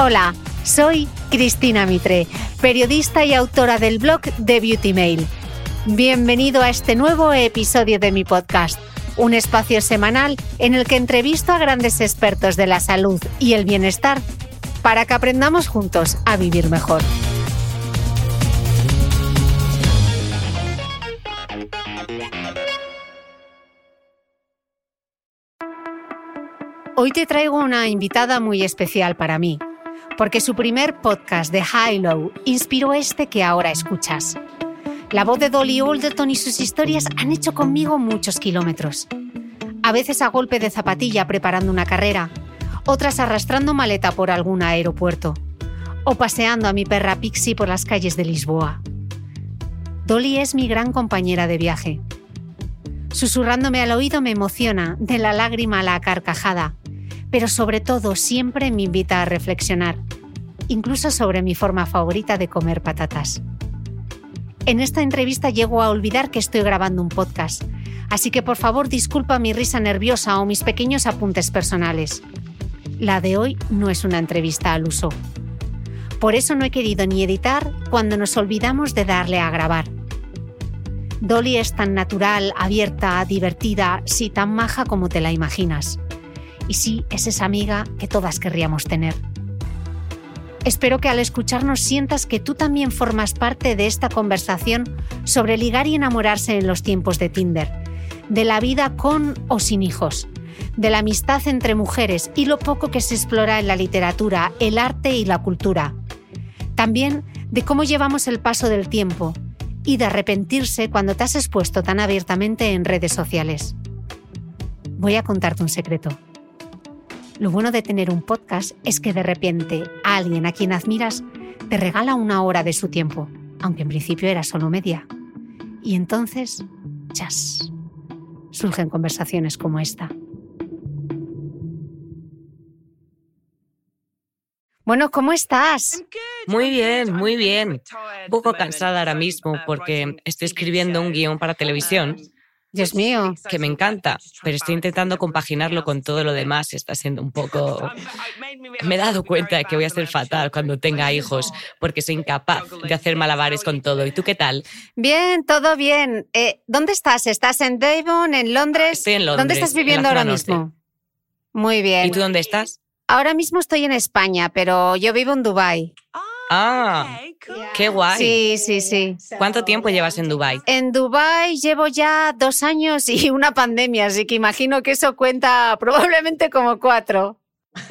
Hola, soy Cristina Mitre, periodista y autora del blog The Beauty Mail. Bienvenido a este nuevo episodio de mi podcast, un espacio semanal en el que entrevisto a grandes expertos de la salud y el bienestar para que aprendamos juntos a vivir mejor. Hoy te traigo una invitada muy especial para mí porque su primer podcast de High Low inspiró este que ahora escuchas. La voz de Dolly Alderton y sus historias han hecho conmigo muchos kilómetros. A veces a golpe de zapatilla preparando una carrera, otras arrastrando maleta por algún aeropuerto, o paseando a mi perra Pixie por las calles de Lisboa. Dolly es mi gran compañera de viaje. Susurrándome al oído me emociona, de la lágrima a la carcajada, pero sobre todo siempre me invita a reflexionar, incluso sobre mi forma favorita de comer patatas. En esta entrevista llego a olvidar que estoy grabando un podcast, así que por favor disculpa mi risa nerviosa o mis pequeños apuntes personales. La de hoy no es una entrevista al uso. Por eso no he querido ni editar cuando nos olvidamos de darle a grabar. Dolly es tan natural, abierta, divertida, sí tan maja como te la imaginas y sí es esa amiga que todas querríamos tener. Espero que al escucharnos sientas que tú también formas parte de esta conversación sobre ligar y enamorarse en los tiempos de Tinder, de la vida con o sin hijos, de la amistad entre mujeres y lo poco que se explora en la literatura, el arte y la cultura. También de cómo llevamos el paso del tiempo y de arrepentirse cuando te has expuesto tan abiertamente en redes sociales. Voy a contarte un secreto. Lo bueno de tener un podcast es que de repente alguien a quien admiras te regala una hora de su tiempo, aunque en principio era solo media. Y entonces, chas, surgen conversaciones como esta. Bueno, ¿cómo estás? Muy bien, muy bien. Un poco cansada ahora mismo porque estoy escribiendo un guion para televisión Dios mío. que me encanta, pero estoy intentando compaginarlo con todo lo demás. Está siendo un poco... Me he dado cuenta de que voy a ser fatal cuando tenga hijos, porque soy incapaz de hacer malabares con todo. ¿Y tú qué tal? Bien, todo bien. Eh, ¿Dónde estás? ¿Estás en Devon, en Londres? Estoy en Londres. ¿Dónde estás viviendo ahora norte. mismo? Muy bien. ¿Y tú dónde estás? Ahora mismo estoy en España, pero yo vivo en Dubái. Ah, qué guay. Sí, sí, sí. ¿Cuánto tiempo llevas en Dubai? En Dubái llevo ya dos años y una pandemia, así que imagino que eso cuenta probablemente como cuatro.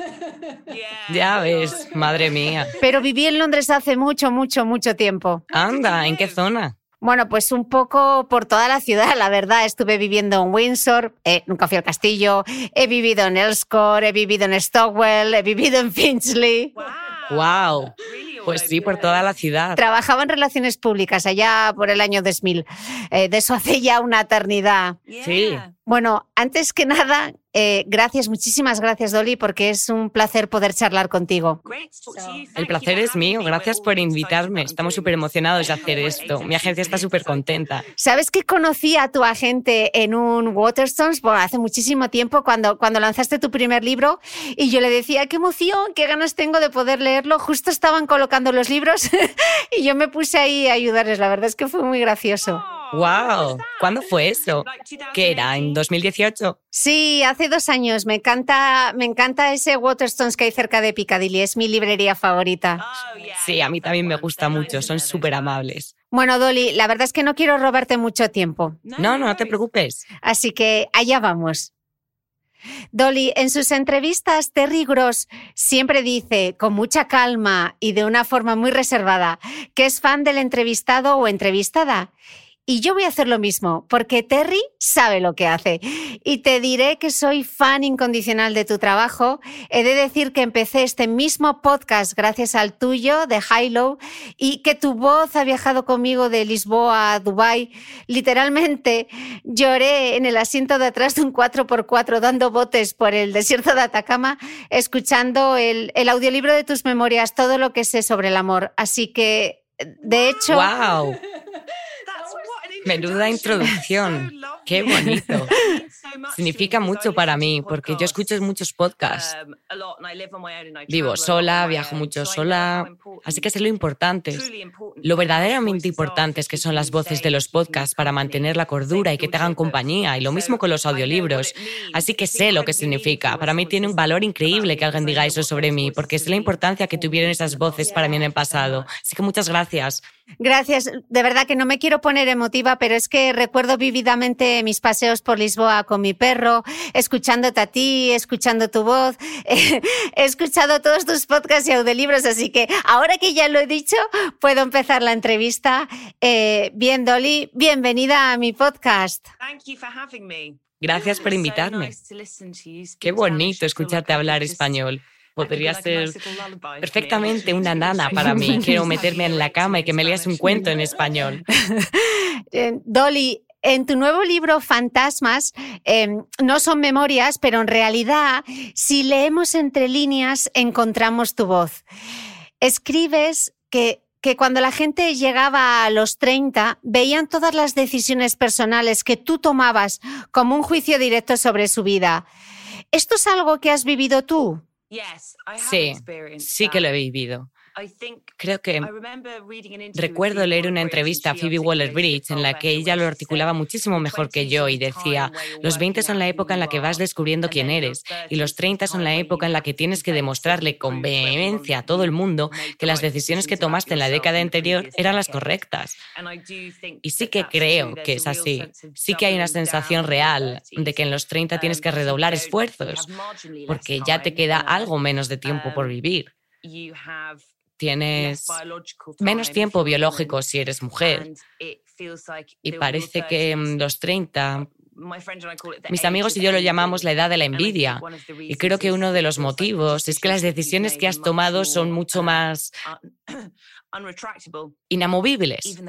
Ya ves, madre mía. Pero viví en Londres hace mucho, mucho, mucho tiempo. Anda, ¿en qué zona? Bueno, pues un poco por toda la ciudad, la verdad. Estuve viviendo en Windsor, eh, nunca fui al castillo, he vivido en Elscore, he vivido en Stockwell, he vivido en Finchley. ¡Wow! Pues sí, por toda la ciudad. Trabajaba en relaciones públicas allá por el año 2000. Eh, de eso hace ya una eternidad. Sí. Bueno, antes que nada, eh, gracias, muchísimas gracias, Dolly, porque es un placer poder charlar contigo. El placer es mío, gracias por invitarme. Estamos súper emocionados de hacer esto. Mi agencia está súper contenta. ¿Sabes que conocí a tu agente en un Waterstones bueno, hace muchísimo tiempo cuando, cuando lanzaste tu primer libro? Y yo le decía, qué emoción, qué ganas tengo de poder leerlo. Justo estaban colocando los libros y yo me puse ahí a ayudarles. La verdad es que fue muy gracioso. ¡Wow! ¿Cuándo fue eso? ¿Qué era? ¿En 2018? Sí, hace dos años. Me encanta, me encanta ese Waterstones que hay cerca de Piccadilly. Es mi librería favorita. Sí, a mí también me gusta mucho. Son súper amables. Bueno, Dolly, la verdad es que no quiero robarte mucho tiempo. No, no, no te preocupes. Así que allá vamos. Dolly, en sus entrevistas, Terry Gross siempre dice, con mucha calma y de una forma muy reservada, que es fan del entrevistado o entrevistada y yo voy a hacer lo mismo, porque Terry sabe lo que hace. Y te diré que soy fan incondicional de tu trabajo. He de decir que empecé este mismo podcast gracias al tuyo, de High Low, y que tu voz ha viajado conmigo de Lisboa a Dubai. Literalmente lloré en el asiento de atrás de un 4x4 dando botes por el desierto de Atacama, escuchando el, el audiolibro de tus memorias, todo lo que sé sobre el amor. Así que, de hecho... ¡Wow! Menuda introducción. Qué bonito. Significa mucho para mí porque yo escucho muchos podcasts. Vivo sola, viajo mucho sola, así que sé lo importante. Lo verdaderamente importante es que son las voces de los podcasts para mantener la cordura y que te hagan compañía, y lo mismo con los audiolibros. Así que sé lo que significa. Para mí tiene un valor increíble que alguien diga eso sobre mí, porque sé la importancia que tuvieron esas voces para mí en el pasado. Así que muchas gracias. Gracias. De verdad que no me quiero poner emotiva, pero es que recuerdo vividamente mis paseos por Lisboa con mi perro, escuchándote a ti, escuchando tu voz. He escuchado todos tus podcasts y audiolibros, así que ahora que ya lo he dicho, puedo empezar la entrevista. Eh, bien, Dolly, bienvenida a mi podcast. Gracias por invitarme. Qué bonito escucharte hablar español podría ser perfectamente una nana para mí. Quiero meterme en la cama y que me leas un cuento en español. Eh, Dolly, en tu nuevo libro Fantasmas, em, no son memorias, pero en realidad, si leemos entre líneas, encontramos tu voz. Escribes que, que cuando la gente llegaba a los 30, veían todas las decisiones personales que tú tomabas como un juicio directo sobre su vida. ¿Esto es algo que has vivido tú? Sí, sí que lo he vivido. Creo que recuerdo leer una entrevista a Phoebe Waller-Bridge en la que ella lo articulaba muchísimo mejor que yo y decía, los 20 son la época en la que vas descubriendo quién eres y los 30 son la época en la que tienes que demostrarle con vehemencia a todo el mundo que las decisiones que tomaste en la década anterior eran las correctas. Y sí que creo que es así. Sí que hay una sensación real de que en los 30 tienes que redoblar esfuerzos porque ya te queda algo menos de tiempo por vivir tienes menos tiempo biológico si eres mujer. Y parece que en los 30, mis amigos y yo lo llamamos la edad de la envidia. Y creo que uno de los motivos es que las decisiones que has tomado son mucho más inamovibles.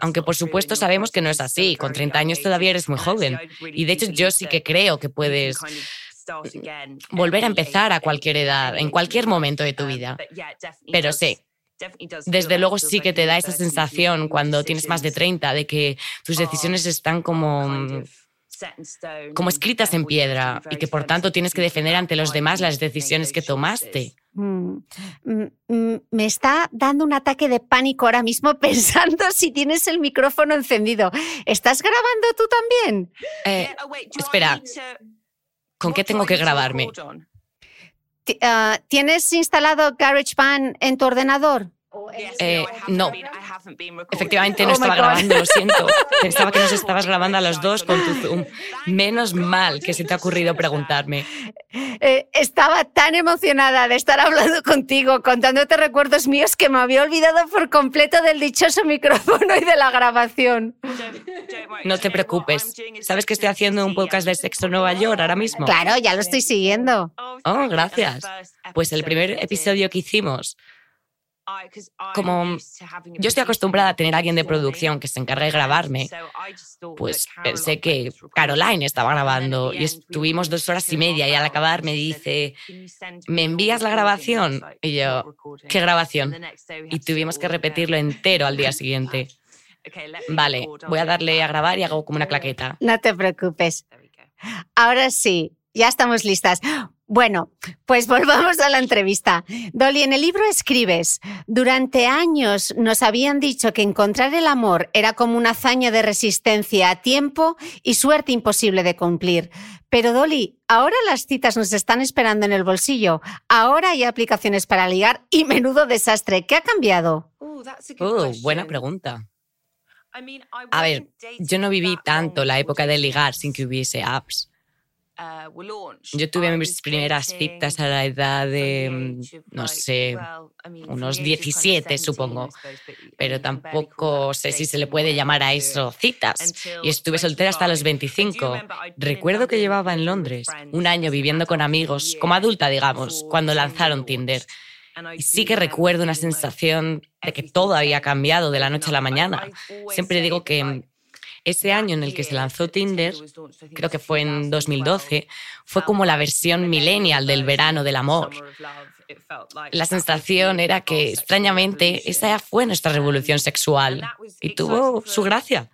Aunque por supuesto sabemos que no es así. Con 30 años todavía eres muy joven. Y de hecho yo sí que creo que puedes volver a empezar a cualquier edad, en cualquier momento de tu um, vida. Pero sí, desde luego sí que te da esa sensación cuando tienes más de 30 de que tus decisiones están como mm, como escritas en piedra y que por tanto tienes que defender ante los demás las decisiones que tomaste. Mm, mm, me está dando un ataque de pánico ahora mismo pensando si tienes el micrófono encendido. ¿Estás grabando tú también? Eh, espera, ¿Con qué tengo que grabarme? Ah, ¿Tienes instalado GarageBand en tu ordenador? Eh, no, efectivamente no Oh estaba grabando, lo siento. Pensaba que nos estabas grabando a los dos con tu Zoom. Menos mal que se te ha ocurrido preguntarme. Eh, estaba tan emocionada de estar hablando contigo, contándote recuerdos míos, que me había olvidado por completo del dichoso micrófono y de la grabación. No te preocupes. ¿Sabes que estoy haciendo un podcast de Sexo en Nueva York ahora mismo? Claro, ya lo estoy siguiendo. Oh, gracias. Pues el primer episodio que hicimos, como yo estoy acostumbrada a tener a alguien de producción que se encargue de grabarme, pues pensé que Caroline estaba grabando y estuvimos dos horas y media y al acabar me dice, ¿me envías la grabación? Y yo, ¿qué grabación? Y tuvimos que repetirlo entero al día siguiente. Vale, voy a darle a grabar y hago como una claqueta. No te preocupes. Ahora sí, ya estamos listas. Bueno, pues volvamos a la entrevista. Dolly, en el libro escribes, durante años nos habían dicho que encontrar el amor era como una hazaña de resistencia a tiempo y suerte imposible de cumplir. Pero Dolly, ahora las citas nos están esperando en el bolsillo. Ahora hay aplicaciones para ligar y menudo desastre. ¿Qué ha cambiado? Oh, buena pregunta. A ver, yo no viví tanto la época de ligar sin que hubiese apps. Yo tuve mis primeras citas a la edad de, mm, no sé, unos 17, supongo. Pero tampoco sé si se le puede llamar a eso citas. Y estuve soltera hasta los 25. Recuerdo que llevaba en Londres un año viviendo con amigos, como adulta, digamos, cuando lanzaron Tinder. Y sí que recuerdo una sensación de que todo había cambiado de la noche a la mañana. Siempre digo que ese año en el que se lanzó Tinder, creo que fue en 2012, fue como la versión millennial del verano del amor. La sensación era que, extrañamente, esa fue nuestra revolución sexual y tuvo su gracia.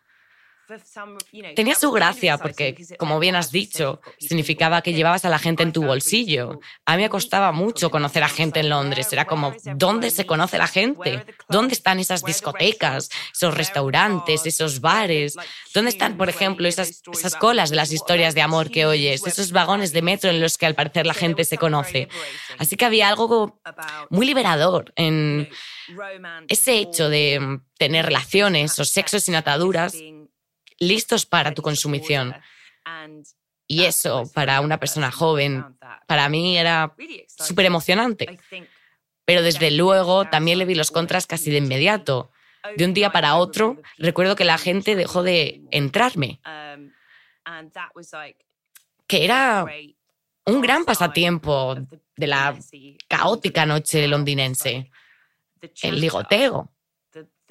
Tenía su gracia porque, como bien has dicho, significaba que llevabas a la gente en tu bolsillo. A mí me costaba mucho conocer a gente en Londres. Era como, ¿dónde se conoce la gente? ¿Dónde están esas discotecas, esos restaurantes, esos bares? ¿Dónde están, por ejemplo, esas, esas colas de las historias de amor que oyes? Esos vagones de metro en los que al parecer la gente se conoce. Así que había algo muy liberador en ese hecho de mm, tener relaciones o sexo sin ataduras listos para tu consumición. Y eso, para una persona joven, para mí era súper emocionante. Pero desde luego también le vi los contras casi de inmediato. De un día para otro, recuerdo que la gente dejó de entrarme, que era un gran pasatiempo de la caótica noche londinense, el ligoteo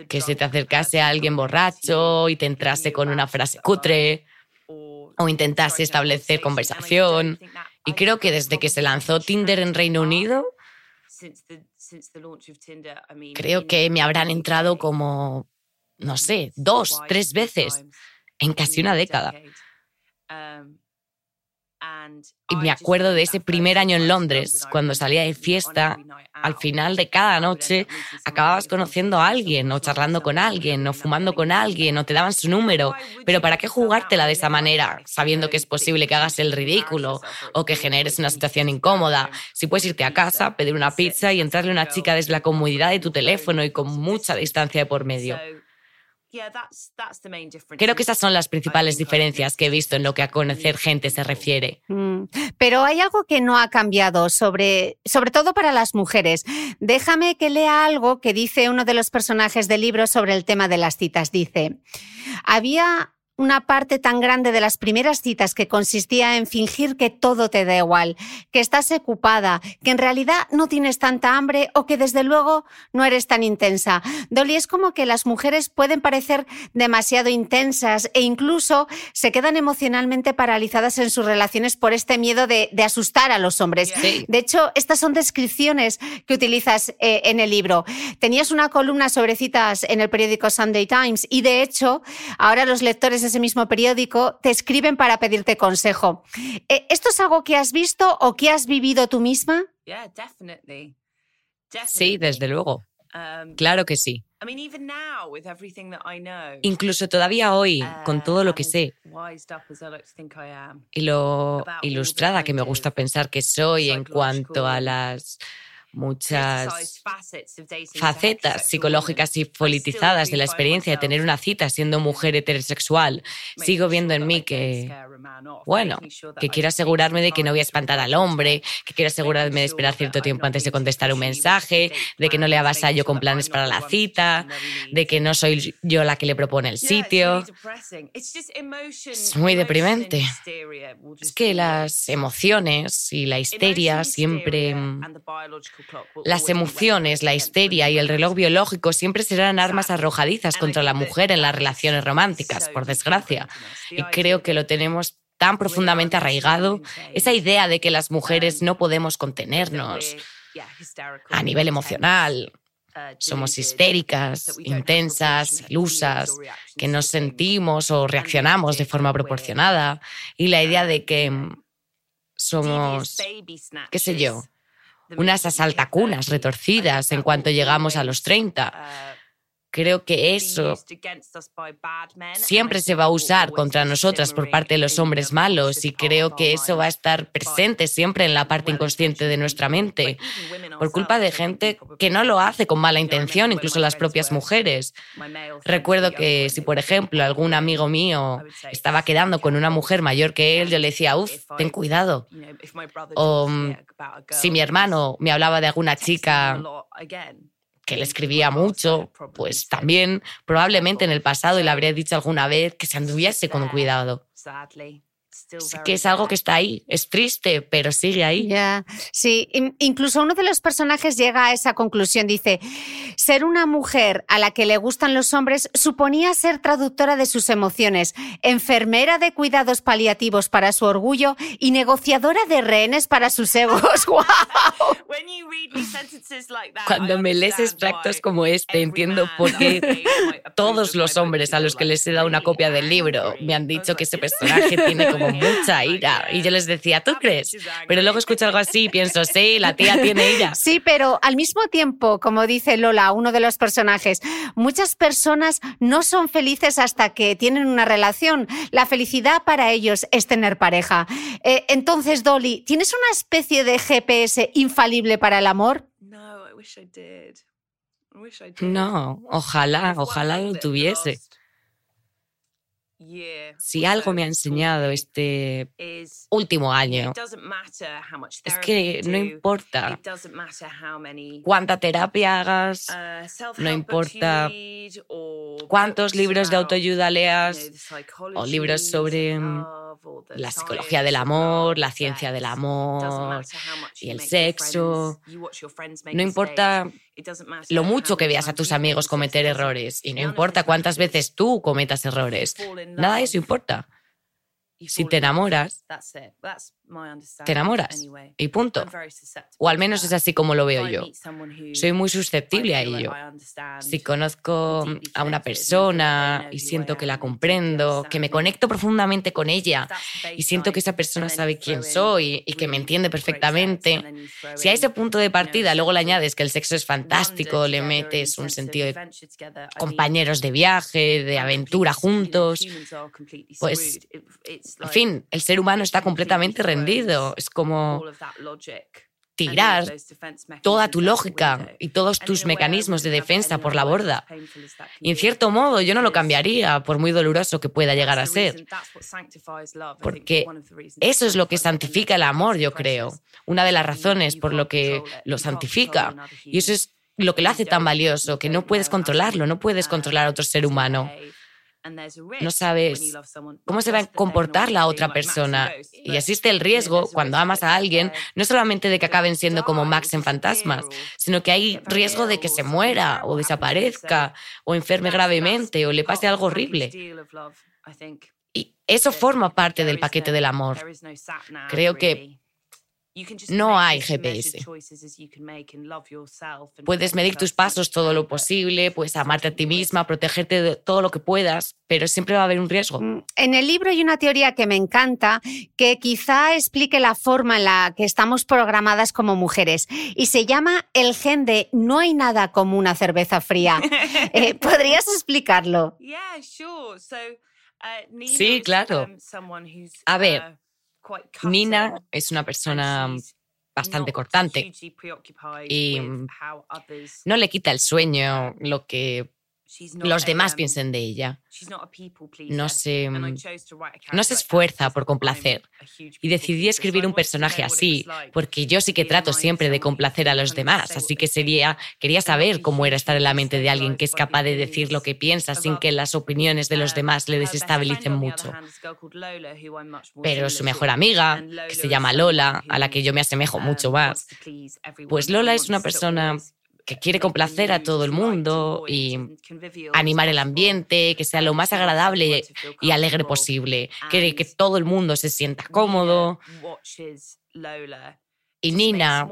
que se te acercase a alguien borracho y te entrase con una frase cutre o intentase establecer conversación. Y creo que desde que se lanzó Tinder en Reino Unido, creo que me habrán entrado como, no sé, dos, tres veces en casi una década. Y me acuerdo de ese primer año en Londres, cuando salía de fiesta, al final de cada noche acababas conociendo a alguien, o charlando con alguien, o fumando con alguien, o te daban su número. Pero ¿para qué jugártela de esa manera, sabiendo que es posible que hagas el ridículo o que generes una situación incómoda? Si puedes irte a casa, pedir una pizza y entrarle a una chica desde la comodidad de tu teléfono y con mucha distancia de por medio. Creo que esas son las principales diferencias que he visto en lo que a conocer gente se refiere. Mm, Pero hay algo que no ha cambiado, sobre, sobre todo para las mujeres. Déjame que lea algo que dice uno de los personajes del libro sobre el tema de las citas. Dice, había una parte tan grande de las primeras citas que consistía en fingir que todo te da igual, que estás ocupada, que en realidad no tienes tanta hambre o que desde luego no eres tan intensa. Dolly, es como que las mujeres pueden parecer demasiado intensas e incluso se quedan emocionalmente paralizadas en sus relaciones por este miedo de, de asustar a los hombres. Sí. De hecho, estas son descripciones que utilizas eh, en el libro. Tenías una columna sobre citas en el periódico Sunday Times y de hecho, ahora los lectores ese mismo periódico te escriben para pedirte consejo. Eh, ¿Esto es algo que has visto o que has vivido tú misma? Sí, desde luego. Claro que sí. Incluso todavía hoy, con todo lo que sé y lo ilustrada que me gusta pensar que soy en cuanto a las muchas facetas psicológicas y politizadas de la experiencia de tener una cita siendo mujer heterosexual, sigo viendo en mí que, bueno, que quiero asegurarme de que no voy a espantar al hombre, que quiero asegurarme de esperar cierto tiempo antes de contestar un mensaje, de que no le avasallo con planes para la cita, de que no soy yo la que le propone el sitio. Es muy deprimente. Es que las emociones y la histeria siempre las emociones, la histeria y el reloj biológico siempre serán armas arrojadizas contra la mujer en las relaciones románticas, por desgracia. Y creo que lo tenemos tan profundamente arraigado, esa idea de que las mujeres no podemos contenernos a nivel emocional. Somos histéricas, intensas, ilusas, que nos sentimos o reaccionamos de forma proporcionada. Y la idea de que somos, qué sé yo, unas asaltacunas retorcidas en cuanto llegamos a los 30 Creo que eso siempre se va a usar contra nosotras por parte de los hombres malos y creo que eso va a estar presente siempre en la parte inconsciente de nuestra mente por culpa de gente que no lo hace con mala intención, incluso las propias mujeres. Recuerdo que si, por ejemplo, algún amigo mío estaba quedando con una mujer mayor que él, yo le decía, uff, ten cuidado. O mm, si mi hermano me hablaba de alguna chica que le escribía mucho, pues también probablemente en el pasado le habría dicho alguna vez que se anduviese con cuidado que es algo que está ahí. Es triste, pero sigue ahí. Ya, sí. Incluso uno de los personajes llega a esa conclusión. Dice, ser una mujer a la que le gustan los hombres suponía ser traductora de sus emociones, enfermera de cuidados paliativos para su orgullo y negociadora de rehenes para sus egos. ¡Wow! Cuando me lees extractos como este, entiendo por qué todos los hombres a los que les he dado una copia del libro me han dicho que ese personaje tiene como mucha ira. Y yo les decía, ¿tú crees? Pero luego escucho algo así y pienso, sí, la tía tiene ira. Sí, pero al mismo tiempo, como dice Lola, uno de los personajes, muchas personas no son felices hasta que tienen una relación. La felicidad para ellos es tener pareja. Eh, entonces, Dolly, ¿tienes una especie de GPS infalible para el amor? No, ojalá, ojalá lo tuviese. Si algo me ha enseñado este último año, es que no importa cuánta terapia hagas, uh, no importa cuántos libros de autoayuda leas o libros sobre la psicología del amor, la ciencia del amor y el sexo. No importa lo mucho que veas a tus amigos cometer errores y no importa cuántas veces tú cometas errores. Nada de eso importa. Si te enamoras, te enamoras y punto. O al menos es así como lo veo yo. Soy muy susceptible a ello. Si conozco a una persona y siento que la comprendo, que me conecto profundamente con ella y siento que esa persona sabe quién soy y que me entiende perfectamente, si a ese punto de partida luego le añades que el sexo es fantástico, le metes un sentido de compañeros de viaje, de aventura juntos, pues, en fin, el ser humano está completamente es como tirar toda tu lógica y todos tus mecanismos de defensa por la borda. Y en cierto modo yo no lo cambiaría, por muy doloroso que pueda llegar a ser. Porque eso es lo que santifica el amor, yo creo. Una de las razones por lo que lo santifica. Y eso es lo que lo hace tan valioso, que no puedes controlarlo, no puedes controlar a otro ser humano no sabes cómo se va a comportar la otra persona. Y existe el riesgo, cuando amas a alguien, no solamente de que acaben siendo como Max en Fantasmas, sino que hay riesgo de que se muera o desaparezca o enferme gravemente o le pase algo horrible. Y eso forma parte del paquete del amor. Creo que no hay GPS. Puedes medir tus pasos todo lo posible, puedes amarte a ti misma, protegerte de todo lo que puedas, pero siempre va a haber un riesgo. Mm, en el libro hay una teoría que me encanta que quizá explique la forma en la que estamos programadas como mujeres y se llama el gen de no hay nada como una cerveza fría. Eh, ¿Podrías explicarlo? Uh, sí, claro. Um, a ver, Nina es una persona bastante cortante y no le quita el sueño lo que los demás piensen de ella. No se, mm, no se esfuerza por complacer. Y decidí escribir un personaje así, porque yo sí que trato siempre de complacer a los demás, así que sería, quería saber cómo era estar en la mente de alguien que es capaz de decir lo que piensa sin que las opiniones de los demás le desestabilicen mucho. Pero su mejor amiga, que se llama Lola, a la que yo me asemejo mucho más, pues Lola es una persona que quiere complacer a todo el mundo y animar el ambiente, que sea lo más agradable y alegre posible, quiere que todo el mundo se sienta cómodo. Y Nina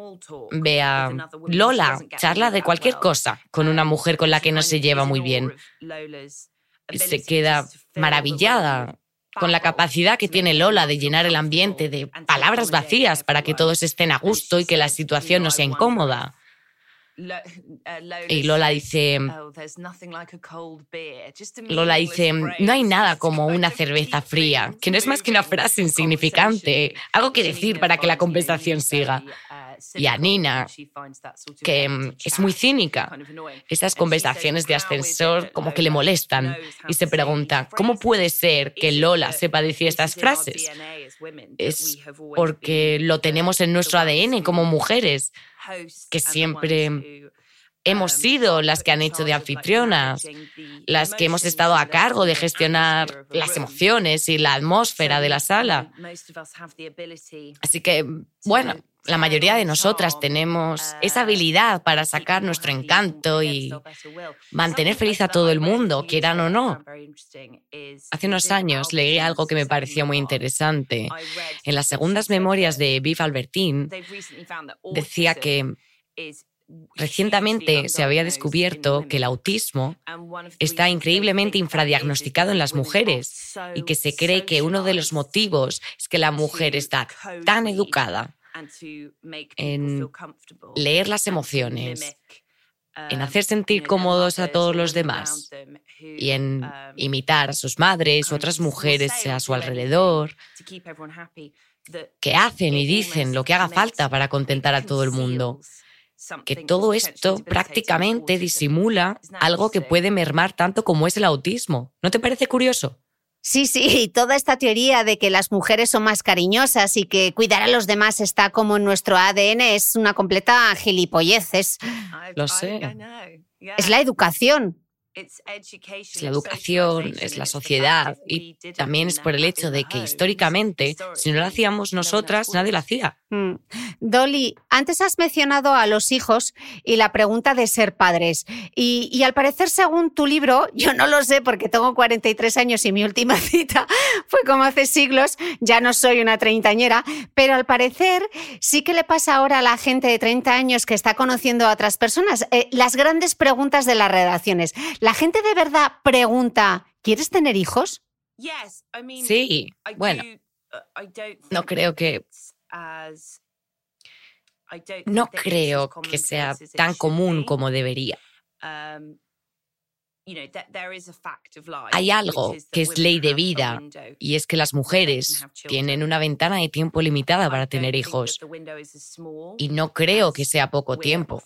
ve a Lola, charla de cualquier cosa con una mujer con la que no se lleva muy bien. Se queda maravillada con la capacidad que tiene Lola de llenar el ambiente de palabras vacías para que todos estén a gusto y que la situación no sea incómoda. Y Lola dice, oh, Lola dice, no hay nada como una cerveza fría, que no es más que una frase insignificante, algo que decir para que la conversación siga. Uh, y a Nina, que mm, es muy cínica, estas conversaciones de ascensor como que le molestan y se pregunta, ¿cómo puede ser que Lola sepa decir estas frases? Es porque lo tenemos en nuestro ADN como mujeres que siempre hemos um, sido las que han hecho de anfitrionas, las que hemos estado a cargo de gestionar las emociones y la atmósfera de la sala. Así que, bueno, la mayoría de nosotras tenemos esa habilidad para sacar nuestro encanto y mantener feliz a todo el mundo, quieran o no. Hace unos años leí algo que me pareció muy interesante. En las segundas memorias de Viv Albertine decía que Recientemente se había descubierto que el autismo está increíblemente infradiagnosticado en las mujeres y que se cree que uno de los motivos es que la mujer está tan educada en leer las emociones, en hacer sentir cómodos a todos los demás y en imitar a sus madres u otras mujeres a su alrededor, que hacen y dicen lo que haga falta para contentar a todo el mundo. Que todo esto prácticamente disimula algo que puede mermar tanto como es el autismo. ¿No te parece curioso? Sí, sí, toda esta teoría de que las mujeres son más cariñosas y que cuidar a los demás está como en nuestro ADN es una completa gilipolleces. Lo sé. Es la educación. Es la educación, es la sociedad y también es por el hecho de que históricamente, si no lo hacíamos nosotras, nadie lo hacía. Mm. Dolly, antes has mencionado a los hijos y la pregunta de ser padres. Y, al parecer, según tu libro, yo no lo sé porque tengo 43 años y mi última cita fue como hace siglos, ya no soy una treintañera, pero al parecer sí que le pasa ahora a la gente de 30 años que está conociendo a otras personas eh, las grandes preguntas de las redacciones. ¿La gente de verdad pregunta, ¿quieres tener hijos? Sí, bueno, no creo que... No creo que sea tan común como debería. Um, Hay algo que es ley de vida y es que las mujeres tienen una ventana de tiempo limitada para tener hijos. Y no creo que sea poco tiempo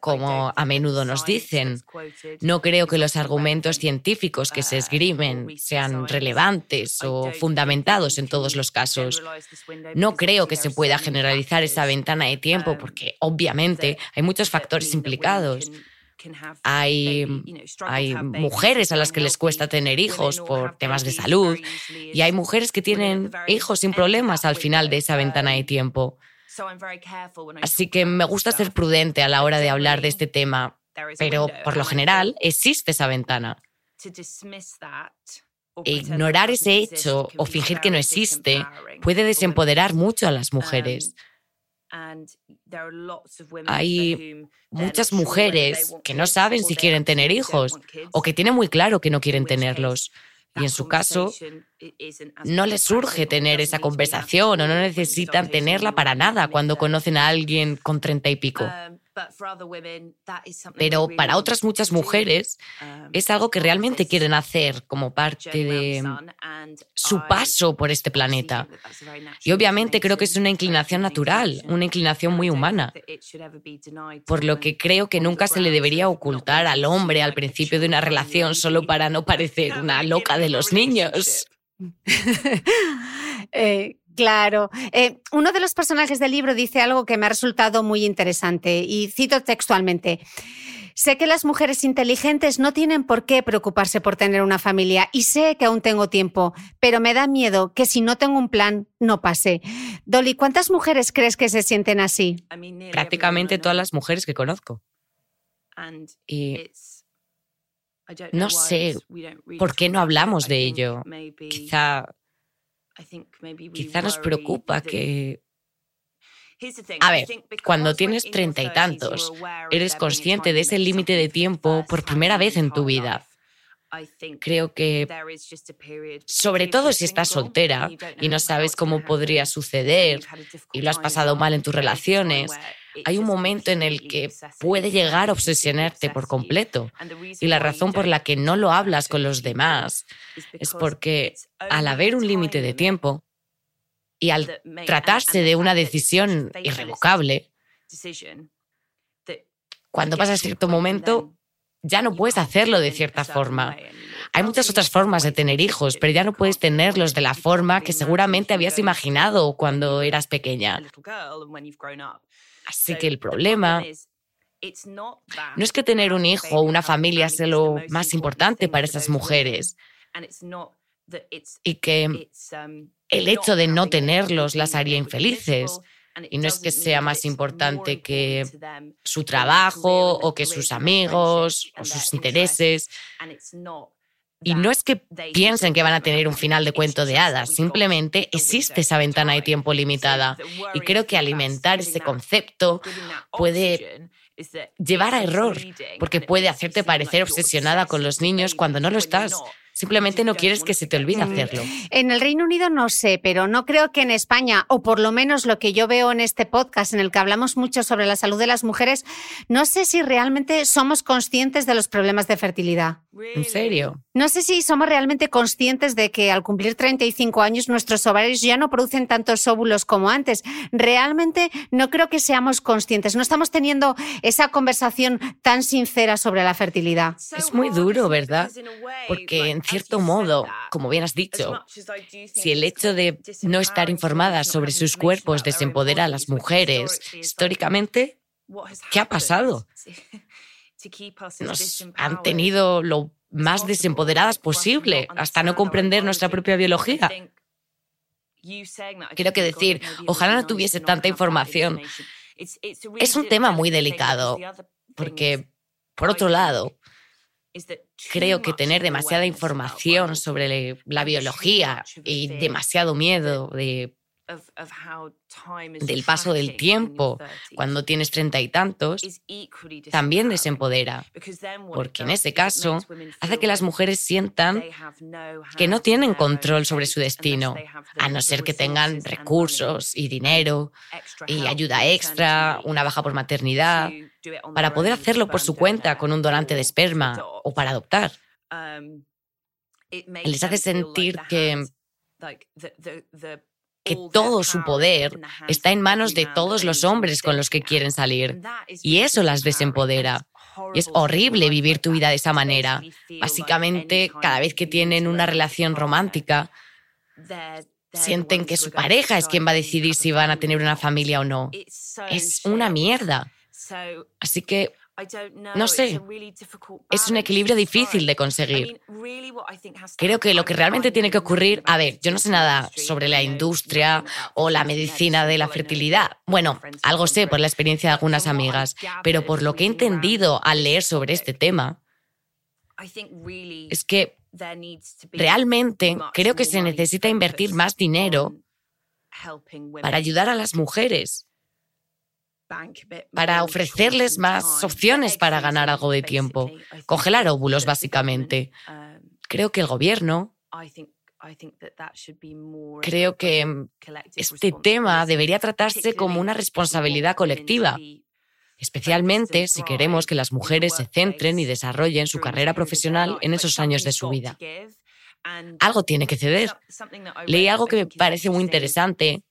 como a menudo nos dicen. No creo que los argumentos científicos que se uh, esgrimen sean relevantes o fundamentados en todos los casos. No creo que se pueda generalizar esa ventana de tiempo um, porque obviamente hay muchos factores implicados. Hay, hay, mujeres a las que les cuesta tener hijos por temas de salud y hay mujeres que tienen hijos sin problemas al final de esa ventana de um, tiempo. Así que me gusta ser prudente a la hora de hablar de este tema, pero por lo general existe esa ventana. ignorar ese hecho o fingir que no existe puede desempoderar mucho a las um, mujeres. Hay muchas mujeres que no saben si quieren tener hijos o que tienen muy claro que no quieren tenerlos. Y en su caso, no les surge tener esa conversación o no necesitan tenerla para nada cuando conocen a alguien con treinta y pico. Um, Pero para otras muchas mujeres es algo que realmente quieren hacer como parte de su paso por este planeta. Y obviamente creo que es una inclinación natural, una inclinación muy humana. Por lo que creo que nunca se le debería ocultar al hombre al principio de una relación solo para no parecer una loca de los niños. eh, Claro. Eh, uno de los personajes del libro dice algo que me ha resultado muy interesante y cito textualmente. Sé que las mujeres inteligentes no tienen por qué preocuparse por tener una familia y sé que aún tengo tiempo, pero me da miedo que si no tengo un plan no pase. Dolly, ¿cuántas mujeres crees que se sienten así? Prácticamente todas las mujeres que conozco. Y no sé por qué no hablamos de ello. Quizá Quizá nos preocupa que... A ver, cuando tienes treinta y tantos, eres consciente de ese límite de tiempo por primera vez en tu vida. Creo que, sobre todo si estás soltera y no sabes cómo podría suceder y lo has pasado mal en tus relaciones, hay un momento en el que puede llegar a obsesionarte por completo. Y la razón por la que no lo hablas con los demás es porque al haber un límite de tiempo y al tratarse de una decisión irrevocable, cuando pasa cierto momento, ya no puedes hacerlo de cierta forma. Hay muchas otras formas de tener hijos, pero ya no puedes tenerlos de la forma que seguramente habías imaginado cuando eras pequeña. Así que el problema no es que tener un hijo o una familia sea lo más importante para esas mujeres y que um, el hecho de no tenerlos las haría infelices. Y no es que sea más importante que su trabajo o que sus amigos o sus intereses. Y no es que piensen que van a tener un final de cuento de hadas, simplemente existe esa ventana de tiempo limitada. Y creo que alimentar ese concepto puede llevar a error, porque puede hacerte parecer obsesionada con los niños cuando no lo estás. Simplemente no quieres que se te olvide hacerlo. En el Reino Unido no sé, pero no creo que en España, o por lo menos lo que yo veo en este podcast en el que hablamos mucho sobre la salud de las mujeres, no sé si realmente somos conscientes de los problemas de fertilidad. ¿En serio? No sé si somos realmente conscientes de que al cumplir 35 años nuestros ovarios ya no producen tantos óvulos como antes. Realmente no creo que seamos conscientes. No estamos teniendo esa conversación tan sincera sobre la fertilidad. Es muy duro, ¿verdad? Porque en cierto modo, como bien has dicho, si el hecho de no estar informadas sobre sus cuerpos desempodera a las mujeres, históricamente, ¿qué ha pasado? Nos han tenido lo más desempoderadas posible hasta no comprender nuestra propia biología. Quiero que decir, ojalá no tuviese tanta información. Es un tema muy delicado, porque, por otro lado, creo que tener demasiada información sobre la biología y demasiado miedo de del paso del tiempo cuando tienes treinta y tantos, también desempodera, porque en ese caso hace que las mujeres sientan que no tienen control sobre su destino, a no ser que tengan recursos y dinero y ayuda extra, una baja por maternidad, para poder hacerlo por su cuenta con un donante de esperma o para adoptar. Um, Les hace sentir que que todo su poder está en manos de todos los hombres con los que quieren salir. Y eso las desempodera. Y es horrible vivir tu vida de esa manera. Básicamente, cada vez que tienen una relación romántica, sienten que su pareja es quien va a decidir si van a tener una familia o no. Es una mierda. Así que no sé, es un equilibrio difícil de conseguir. Creo que lo que realmente tiene que ocurrir, a ver, yo no sé nada sobre la industria o la medicina de la fertilidad. Bueno, algo sé por la experiencia de algunas amigas, pero por lo que he entendido al leer sobre este tema, es que realmente creo que se necesita invertir más dinero para ayudar a las mujeres para ofrecerles más opciones para ganar algo de tiempo. Congelar óvulos, básicamente. Um, creo que el gobierno Creo que este tema debería tratarse como una responsabilidad colectiva, especialmente si queremos que las mujeres se centren y desarrollen su carrera profesional en esos años de su vida. Algo tiene que ceder. Leí algo que me parece muy interesante.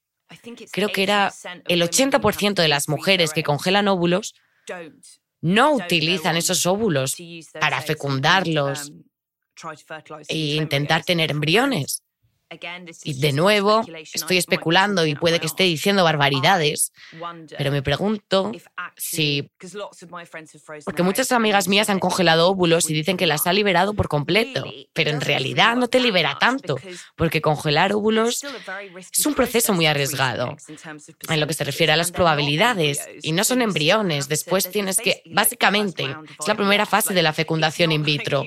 Creo que era el 80% de las mujeres que congelan óvulos no utilizan esos óvulos para fecundarlos e intentar tener embriones. Y de nuevo, estoy especulando y puede que esté diciendo barbaridades, pero me pregunto si... Porque muchas amigas mías han congelado óvulos y dicen que las ha liberado por completo, pero en realidad no te libera tanto, porque congelar óvulos es un proceso muy arriesgado en lo que se refiere a las probabilidades, y no son embriones, después tienes que, básicamente, es la primera fase de la fecundación in vitro.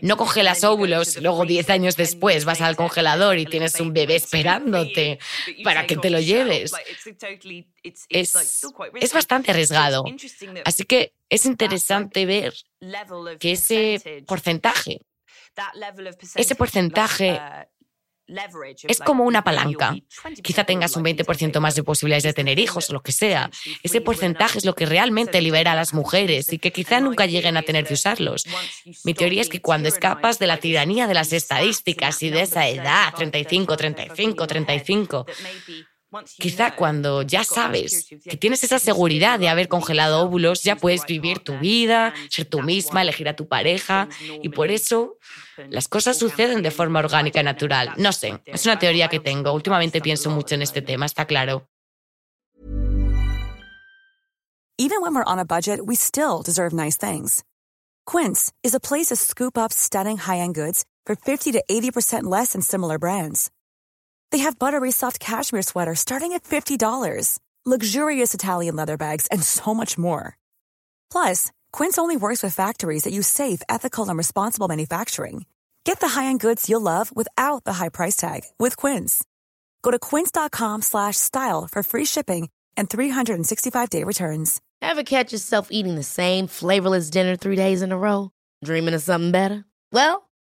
No congelas óvulos, luego 10 años después vas al congelador y tienes un bebé esperándote para que te lo lleves. Es, bastante arriesgado. Así que es interesante ver que ese porcentaje, ese porcentaje es como una palanca. Quizá tengas un 20% más de posibilidades de tener hijos o lo que sea. Ese porcentaje es lo que realmente libera a las mujeres y que quizá nunca lleguen a tener que usarlos. Mi teoría es que cuando escapas de la tiranía de las estadísticas y de esa edad, 35, 35, 35, Quizá cuando ya sabes que tienes esa seguridad de haber congelado óvulos, ya puedes vivir tu vida, ser tú misma, elegir a tu pareja y por eso las cosas suceden de forma orgánica y natural. No sé, es una teoría que tengo. Últimamente pienso mucho en este tema, está claro. Even when we're on a budget, we still deserve nice things. Quince is a place to scoop up stunning high-end goods for 50 to 80% less than similar brands. They have buttery soft cashmere sweaters starting at $50, luxurious Italian leather bags, and so much more. Plus, Quince only works with factories that use safe, ethical, and responsible manufacturing. Get the high-end goods you'll love without the high price tag with Quince. Go to quince.com/style for free shipping and 365-day returns. Ever catch yourself eating the same flavorless dinner 3 days in a row, dreaming of something better? Well,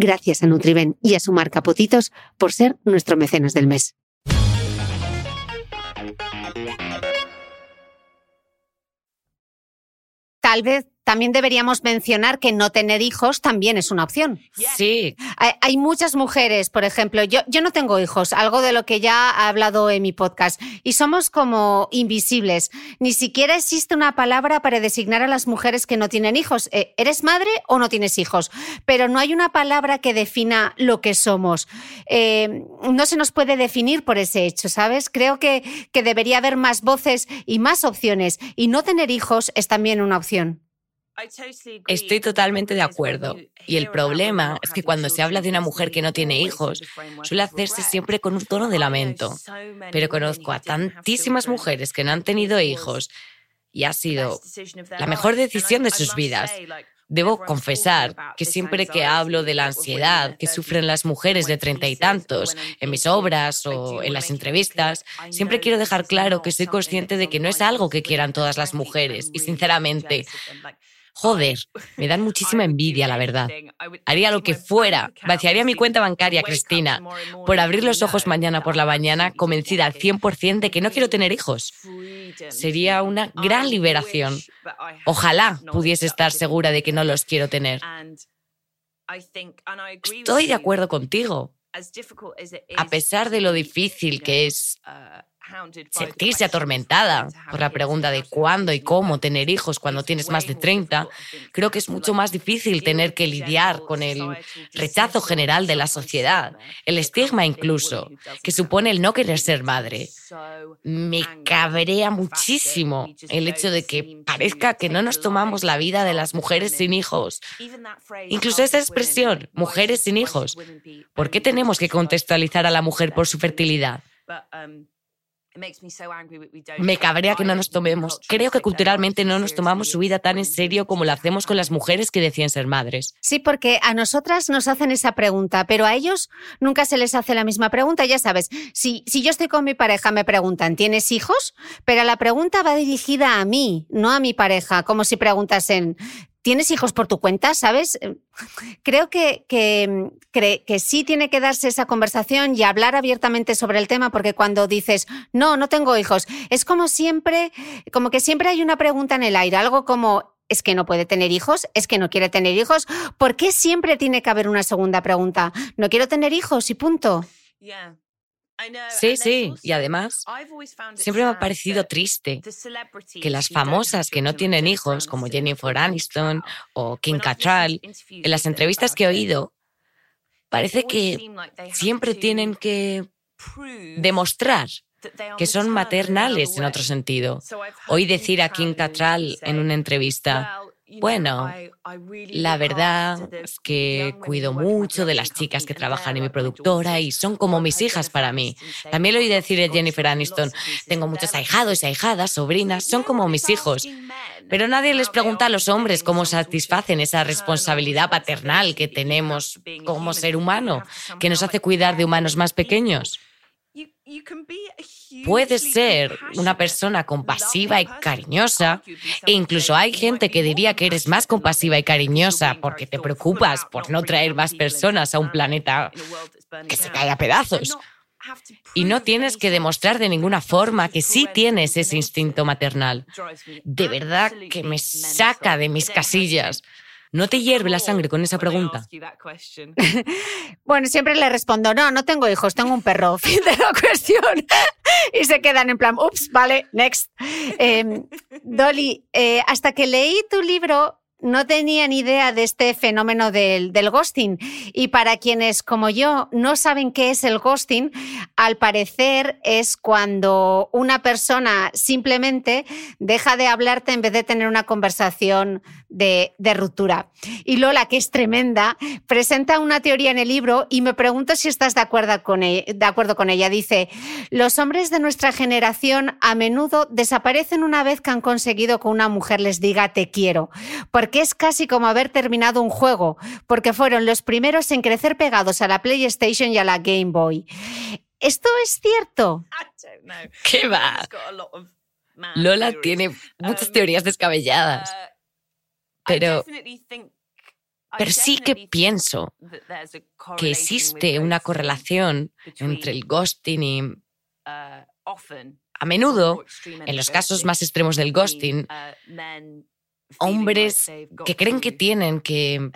Gracias a Nutriben y a su marca Potitos por ser nuestro mecenas del mes. Tal vez también deberíamos mencionar que no tener hijos también es una opción. Sí. Hay, muchas mujeres, por ejemplo, yo, yo no tengo hijos, algo de lo que ya he hablado en mi podcast, y somos como invisibles. Ni siquiera existe una palabra para designar a las mujeres que no tienen hijos. Eh, ¿Eres madre o no tienes hijos? Pero no hay una palabra que defina lo que somos. Eh, no se nos puede definir por ese hecho, ¿sabes? Creo que, que debería haber más voces y más opciones, y no tener hijos es también una opción. Estoy totalmente de acuerdo. Y el problema es que cuando se habla de una mujer que no tiene hijos, suele hacerse siempre con un tono de lamento. Pero conozco a tantísimas mujeres que no han tenido hijos y ha sido la mejor decisión de sus vidas. Debo confesar que siempre que hablo de la ansiedad que sufren las mujeres de treinta y tantos en mis obras o en las entrevistas, siempre quiero dejar claro que soy consciente de que no es algo que quieran todas las mujeres y sinceramente Joder, me dan muchísima envidia, la verdad. Haría lo que fuera, vaciaría mi cuenta bancaria, Cristina, por abrir los ojos mañana por la mañana convencida al 100% de que no quiero tener hijos. Sería una gran liberación. Ojalá pudiese estar segura de que no los quiero tener. Estoy de acuerdo contigo. A pesar de lo difícil que es sentirse atormentada por la pregunta de cuándo y cómo tener hijos cuando tienes más de 30, creo que es mucho más difícil tener que lidiar con el rechazo general de la sociedad, el estigma incluso, que supone el no querer ser madre. Me cabrea muchísimo el hecho de que parezca que no nos tomamos la vida de las mujeres sin hijos. Incluso esa expresión, mujeres sin hijos. ¿Por qué tenemos que contextualizar a la mujer por su fertilidad? Me cabrea que no nos tomemos. Creo que culturalmente no nos tomamos su vida tan en serio como lo hacemos con las mujeres que decían ser madres. Sí, porque a nosotras nos hacen esa pregunta, pero a ellos nunca se les hace la misma pregunta. Ya sabes, si, si yo estoy con mi pareja, me preguntan, ¿tienes hijos? Pero la pregunta va dirigida a mí, no a mi pareja, como si preguntasen, tienes hijos por tu cuenta, ¿sabes? Eh, creo que, que, que, sí tiene que darse esa conversación y hablar abiertamente sobre el tema, porque cuando dices, no, no tengo hijos, es como siempre, como que siempre hay una pregunta en el aire, algo como, es que no puede tener hijos, es que no quiere tener hijos. ¿Por qué siempre tiene que haber una segunda pregunta? No quiero tener hijos y punto. Sí, sí, y además siempre me ha parecido triste que las famosas que no tienen hijos, como Jennifer Aniston o Kim Cattrall, en las entrevistas que he oído, parece que siempre tienen que demostrar que son maternales en otro sentido. Oí decir a Kim Cattrall en una entrevista, bueno, la verdad es que cuido mucho de las chicas que trabajan en mi productora y son como mis hijas para mí. También lo oí decir a Jennifer Aniston, tengo muchos ahijados y ahijadas, sobrinas, son como mis hijos. Pero nadie les pregunta a los hombres cómo satisfacen esa responsabilidad paternal que tenemos como ser humano, que nos hace cuidar de humanos más pequeños. Puedes ser una persona compasiva y cariñosa e incluso hay gente que diría que eres más compasiva y cariñosa porque te preocupas por no traer más personas a un planeta que se cae a pedazos. Y no tienes que demostrar de ninguna forma que sí tienes ese instinto maternal. De verdad que me saca de mis casillas. ¿No te hierve la sangre con esa pregunta? bueno, siempre le respondo, no, no tengo hijos, tengo un perro. Fin de la cuestión. y se quedan en plan, ups, vale, next. Em, Dolly, eh, hasta que leí tu libro, no tenía ni idea de este fenómeno del, del, ghosting. Y para quienes, como yo, no saben qué es el ghosting, al parecer es cuando una persona simplemente deja de hablarte en vez de tener una conversación de, de ruptura. Y Lola, que es tremenda, presenta una teoría en el libro y me pregunto si estás de acuerdo con ella. De acuerdo con ella. Dice, los hombres de nuestra generación a menudo desaparecen una vez que han conseguido que una mujer les diga te quiero es casi como haber terminado un juego, porque fueron los primeros en crecer pegados a la PlayStation y a la Game Boy. ¿Esto es cierto? ¿Qué va? Lola tiene muchas um, teorías descabelladas. Uh, pero, pero sí que pienso que existe una correlación entre el ghosting y... Uh, a menudo, en los casos más extremos del ghosting, uh, hombres que creen que tienen que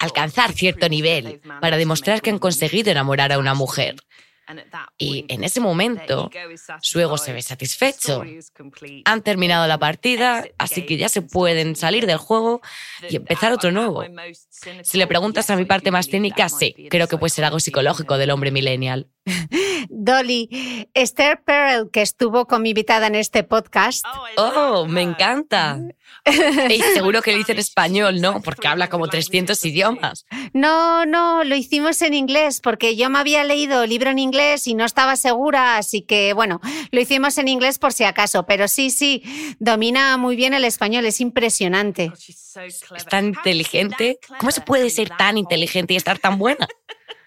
alcanzar cierto nivel para demostrar que han conseguido enamorar a una mujer. Y en ese momento su ego se ve satisfecho. Han terminado la partida, así que ya se pueden salir del juego y empezar otro nuevo. Si le preguntas a mi parte más cínica, sí, creo que puede ser algo psicológico del hombre millennial. Dolly, Esther Perel, que estuvo con mi invitada en este podcast. Oh, me encanta. Y seguro que lo hice en español, ¿no? Porque habla como 300 idiomas. No, no, lo hicimos en inglés, porque yo me había leído el libro en inglés y no estaba segura, así que bueno, lo hicimos en inglés por si acaso, pero sí, sí, domina muy bien el español, es impresionante. Es tan inteligente. ¿Cómo se puede ser tan inteligente y estar tan buena?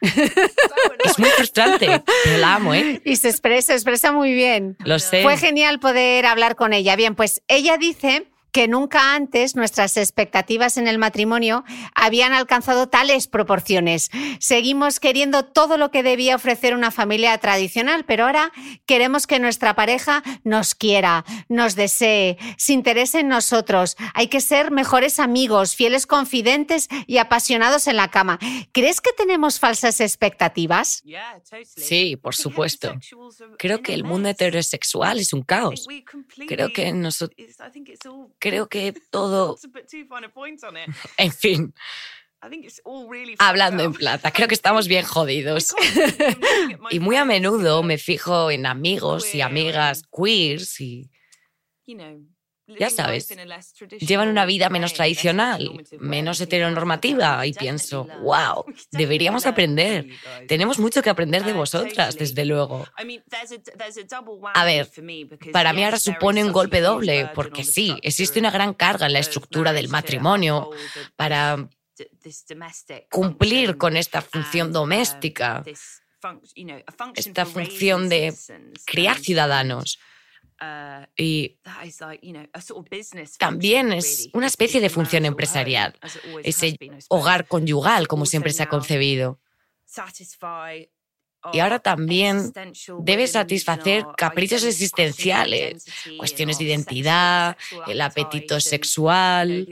es muy frustrante, pero la amo, ¿eh? Y se expresa, se expresa muy bien. Lo sé. Fue genial poder hablar con ella. Bien, pues ella dice que nunca antes nuestras expectativas en el matrimonio habían alcanzado tales proporciones. Seguimos queriendo todo lo que debía ofrecer una familia tradicional, pero ahora queremos que nuestra pareja nos quiera, nos desee, se interese en nosotros. Hay que ser mejores amigos, fieles confidentes y apasionados en la cama. ¿Crees que tenemos falsas expectativas? Sí, por supuesto. Creo que el mundo heterosexual es un caos. Creo que nosotros creo que todo... En fin. Hablando en plata, creo que estamos bien jodidos. y muy a menudo me fijo en amigos y amigas queers y ya sabes, llevan una vida menos tradicional, menos heteronormativa y pienso, wow, deberíamos aprender. Tenemos mucho que aprender de vosotras, desde luego. A ver, para mí ahora supone un golpe doble, porque sí, existe una gran carga en la estructura del matrimonio para cumplir con esta función doméstica, esta función de criar ciudadanos. Uh, y también es una especie de función empresarial, ese hogar conyugal como siempre se ha concebido. Y ahora también debe satisfacer caprichos existenciales, cuestiones de identidad, el apetito sexual,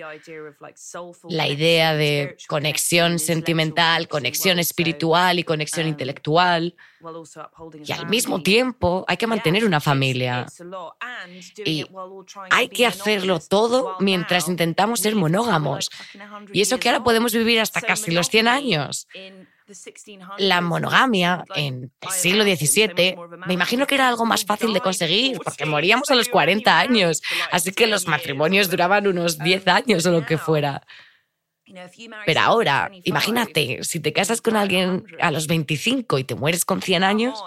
la idea de conexión sentimental, conexión espiritual y conexión intelectual. Y al mismo tiempo hay que mantener una familia. Y hay que hacerlo todo mientras intentamos ser monógamos. Y eso que ahora podemos vivir hasta casi los 100 años. La monogamia en el siglo XVII me imagino que era algo más fácil de conseguir porque moríamos a los 40 años, así que los matrimonios duraban unos 10 años o lo que fuera. Pero ahora, imagínate, si te casas con alguien a los 25 y te mueres con 100 años,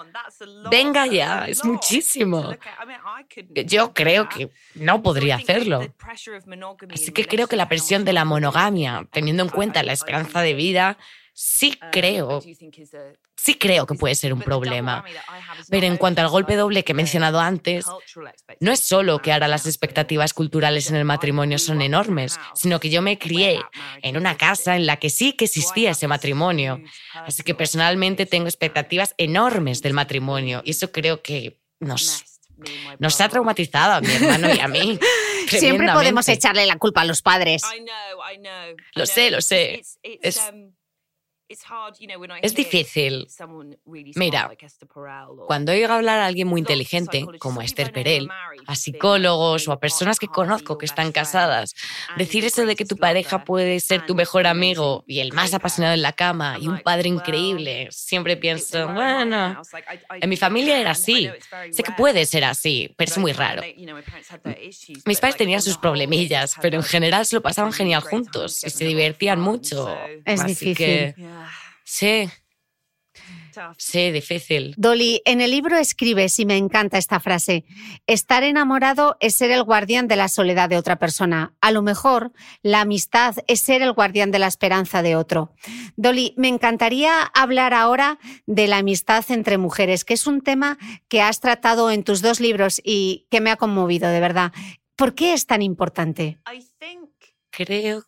venga ya, es muchísimo. Yo creo que no podría hacerlo. Así que creo que la presión de la monogamia, teniendo en cuenta la esperanza de vida, sí uh, creo, sí creo que puede ser un problema. Pero en cuanto al golpe doble que he mencionado antes, no es solo que ahora las expectativas culturales en el matrimonio son enormes, sino que yo me crié en una casa en la que sí que existía ese matrimonio. Así que personalmente tengo expectativas enormes del matrimonio y eso creo que nos, nos ha traumatizado a mi hermano y a mí. Siempre podemos echarle la culpa a los padres. Lo sé, lo sé. Es, um, es difícil. Mira, cuando oigo hablar a alguien muy inteligente, como Esther Perel, a psicólogos o a personas que conozco que están casadas, decir eso de que tu pareja puede ser tu mejor amigo y el más apasionado en la cama y un padre increíble, siempre pienso, bueno, en mi familia era así. Sé que puede ser así, pero es muy raro. Mis padres tenían sus problemillas, pero en general se lo pasaban genial juntos y se divertían mucho. Es difícil. Sí. Sí, difícil. Dolly, en el libro escribes, y me encanta esta frase, estar enamorado es ser el guardián de la soledad de otra persona. A lo mejor la amistad es ser el guardián de la esperanza de otro. Dolly, me encantaría hablar ahora de la amistad entre mujeres, que es un tema que has tratado en tus dos libros y que me ha conmovido, de verdad. ¿Por qué es tan importante? Creo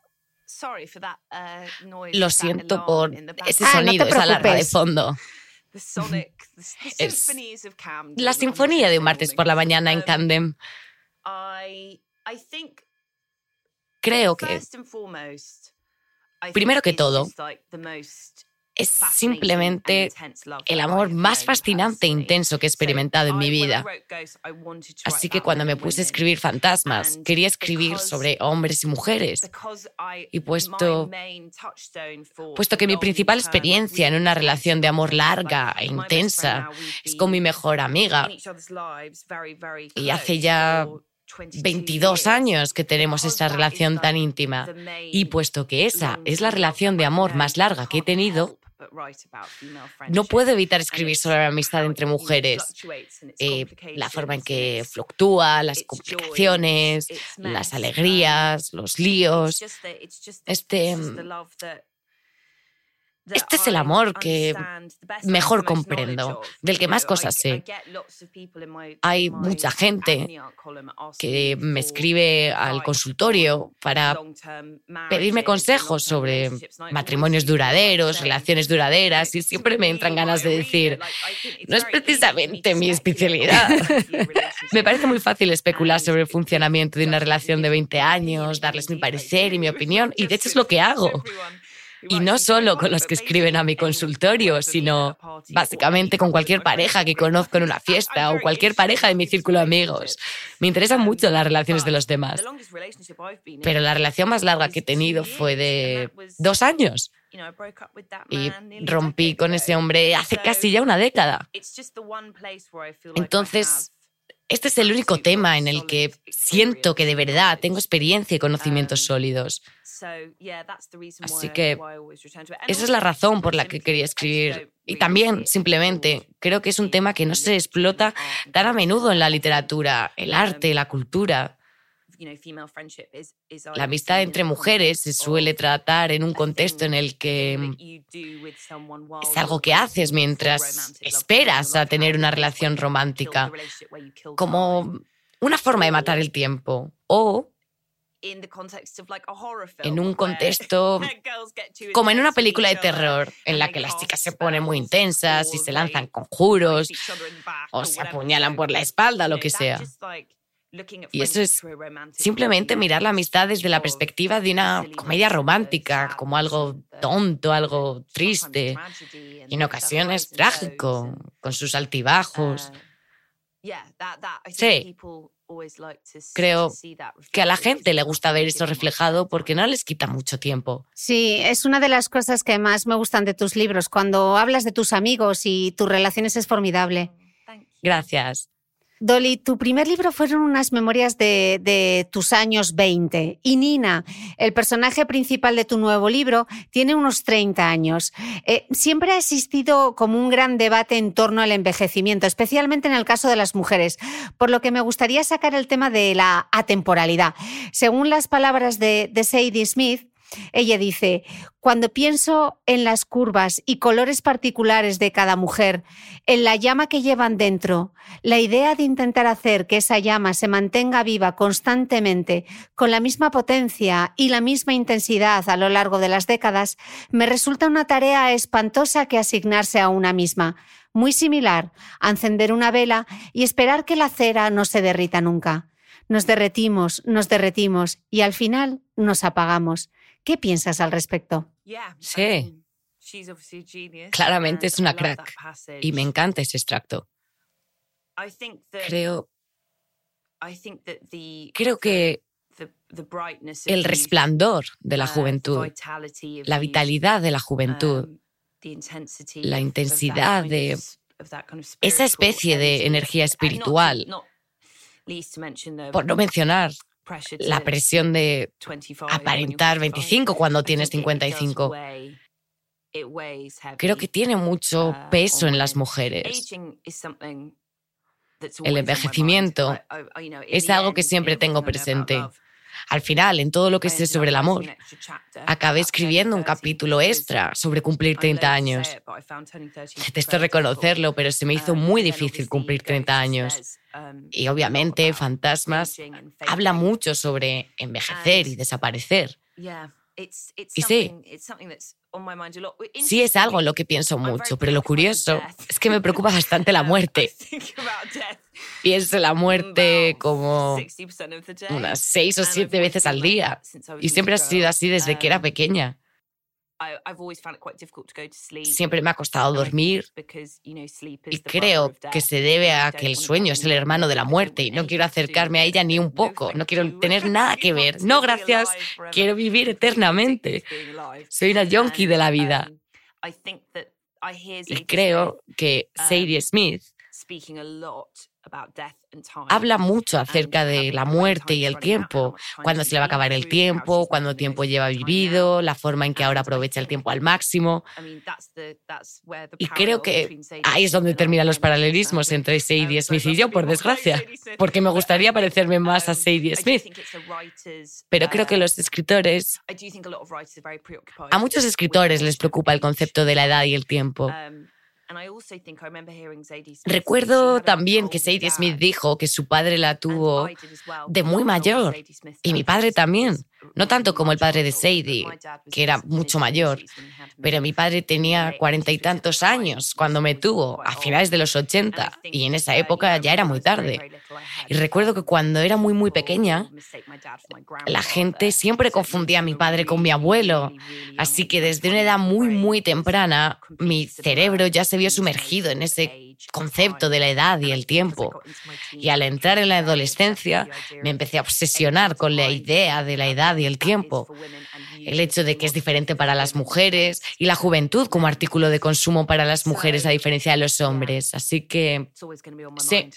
Lo siento por ese ah, sonido, esa alarma de fondo. Es la sinfonía de un martes por la mañana en Camden. Creo que, primero que todo, es simplemente el amor más fascinante e intenso que he experimentado en mi vida. Así que cuando me puse a escribir fantasmas, quería escribir sobre hombres y mujeres. Y puesto, puesto que mi principal experiencia en una relación de amor larga e intensa es con mi mejor amiga, y hace ya 22 años que tenemos esta relación tan íntima. Y puesto que esa es la relación de amor más larga que he tenido, no puedo evitar escribir sobre la amistad entre mujeres, eh, la forma en que fluctúa, las complicaciones, las alegrías, los líos. Este, Este es el amor que mejor comprendo, del que más cosas sé. Hay mucha gente que me escribe al consultorio para pedirme consejos sobre matrimonios duraderos, relaciones duraderas, y siempre me entran ganas de decir, no es precisamente mi especialidad. me parece muy fácil especular sobre el funcionamiento de una relación de 20 años, darles mi parecer y mi opinión, y de hecho es lo que hago. Y no solo con los que escriben a mi consultorio, sino básicamente con cualquier pareja que conozco en una fiesta o cualquier pareja de mi círculo de amigos. Me interesan mucho las relaciones de los demás. Pero la relación más larga que he tenido fue de dos años. Y rompí con ese hombre hace casi ya una década. Entonces, este es el único tema en el que siento que de verdad tengo experiencia y conocimientos sólidos. Así que esa es la razón por la que quería escribir. Y también, simplemente, creo que es un tema que no se explota tan a menudo en la literatura, el arte, la cultura. La amistad entre mujeres se suele tratar en un contexto en el que es algo que haces mientras esperas a tener una relación romántica, como una forma de matar el tiempo. O en un contexto como en una película de terror en la que las chicas se ponen muy intensas y se lanzan conjuros o se apuñalan por la espalda, lo que sea. Y eso es simplemente mirar la amistad desde la perspectiva de una comedia romántica, como algo tonto, algo triste, y en ocasiones trágico, con sus altibajos. Uh, sí, Creo que a la gente le gusta ver eso reflejado porque no les quita mucho tiempo. Sí, es una de las cosas que más me gustan de tus libros. Cuando hablas de tus amigos y tus relaciones es formidable. Gracias. Dolly, tu primer libro fueron unas memorias de, tus años 20 y Nina, el personaje principal de tu nuevo libro, tiene unos 30 años. Eh, siempre ha existido como un gran debate en torno al envejecimiento, especialmente en el caso de las mujeres, por lo que me gustaría sacar el tema de la atemporalidad. Según las palabras de, de Sadie Smith, ella dice, cuando pienso en las curvas y colores particulares de cada mujer, en la llama que llevan dentro, la idea de intentar hacer que esa llama se mantenga viva constantemente, con la misma potencia y la misma intensidad a lo largo de las décadas, me resulta una tarea espantosa que asignarse a una misma, muy similar a encender una vela y esperar que la cera no se derrita nunca. Nos derretimos, nos derretimos y al final nos apagamos. ¿Qué piensas al respecto? Sí. Claramente es una crack y me encanta ese extracto. Creo, creo que el resplandor de la uh, juventud, la vitalidad de la juventud, um, la intensidad de esa especie de energía espiritual, por no mencionar la presión de aparentar 25 cuando tienes 55. Creo que tiene mucho uh, peso en las mujeres. El envejecimiento es algo que siempre tengo presente. Al final, en todo lo que sé sobre el amor, acabé escribiendo un capítulo extra sobre cumplir 30 años. Detesto reconocerlo, pero se me hizo muy difícil cumplir 30 años. Um, y obviamente, Fantasmas habla mucho sobre envejecer y desaparecer. Y sí, sí es algo en lo que pienso mucho, pero lo curioso es que me preocupa bastante la muerte. Pienso en la muerte como unas seis o siete veces al día. Y siempre ha sido así desde que era um, pequeña. Siempre me ha costado dormir y creo que se debe a que el sueño es el hermano de la muerte y no quiero acercarme a ella ni un poco, no quiero tener nada que ver. No, gracias, quiero vivir eternamente. Soy una yonki de la vida. Um, y creo que um, Sadie Smith habla mucho acerca de la muerte y el tiempo, cuándo se le va a acabar el tiempo, cuánto tiempo lleva vivido, la forma en que ahora aprovecha el tiempo al máximo. Y creo que ahí es donde terminan los paralelismos entre Sadie Smith y yo, por desgracia, porque me gustaría parecerme más a Sadie Smith. Pero creo que los escritores, a muchos escritores les preocupa el concepto de la edad y el tiempo. Recuerdo también que Sadie Smith dijo que su padre la tuvo de muy mayor y mi padre también. No tanto como el padre de Sadie, que era mucho mayor, pero mi padre tenía cuarenta y tantos años cuando me tuvo, a finales de los ochenta, y en esa época ya era muy tarde. Y recuerdo que cuando era muy, muy pequeña, la gente siempre confundía a mi padre con mi abuelo, así que desde una edad muy, muy temprana, mi cerebro ya se vio sumergido en ese concepto de la edad y el tiempo. Y al entrar en la adolescencia me empecé a obsesionar con la idea de la edad y el tiempo. El hecho de que es diferente para las mujeres y la juventud como artículo de consumo para las mujeres a diferencia de los hombres. Así que sí,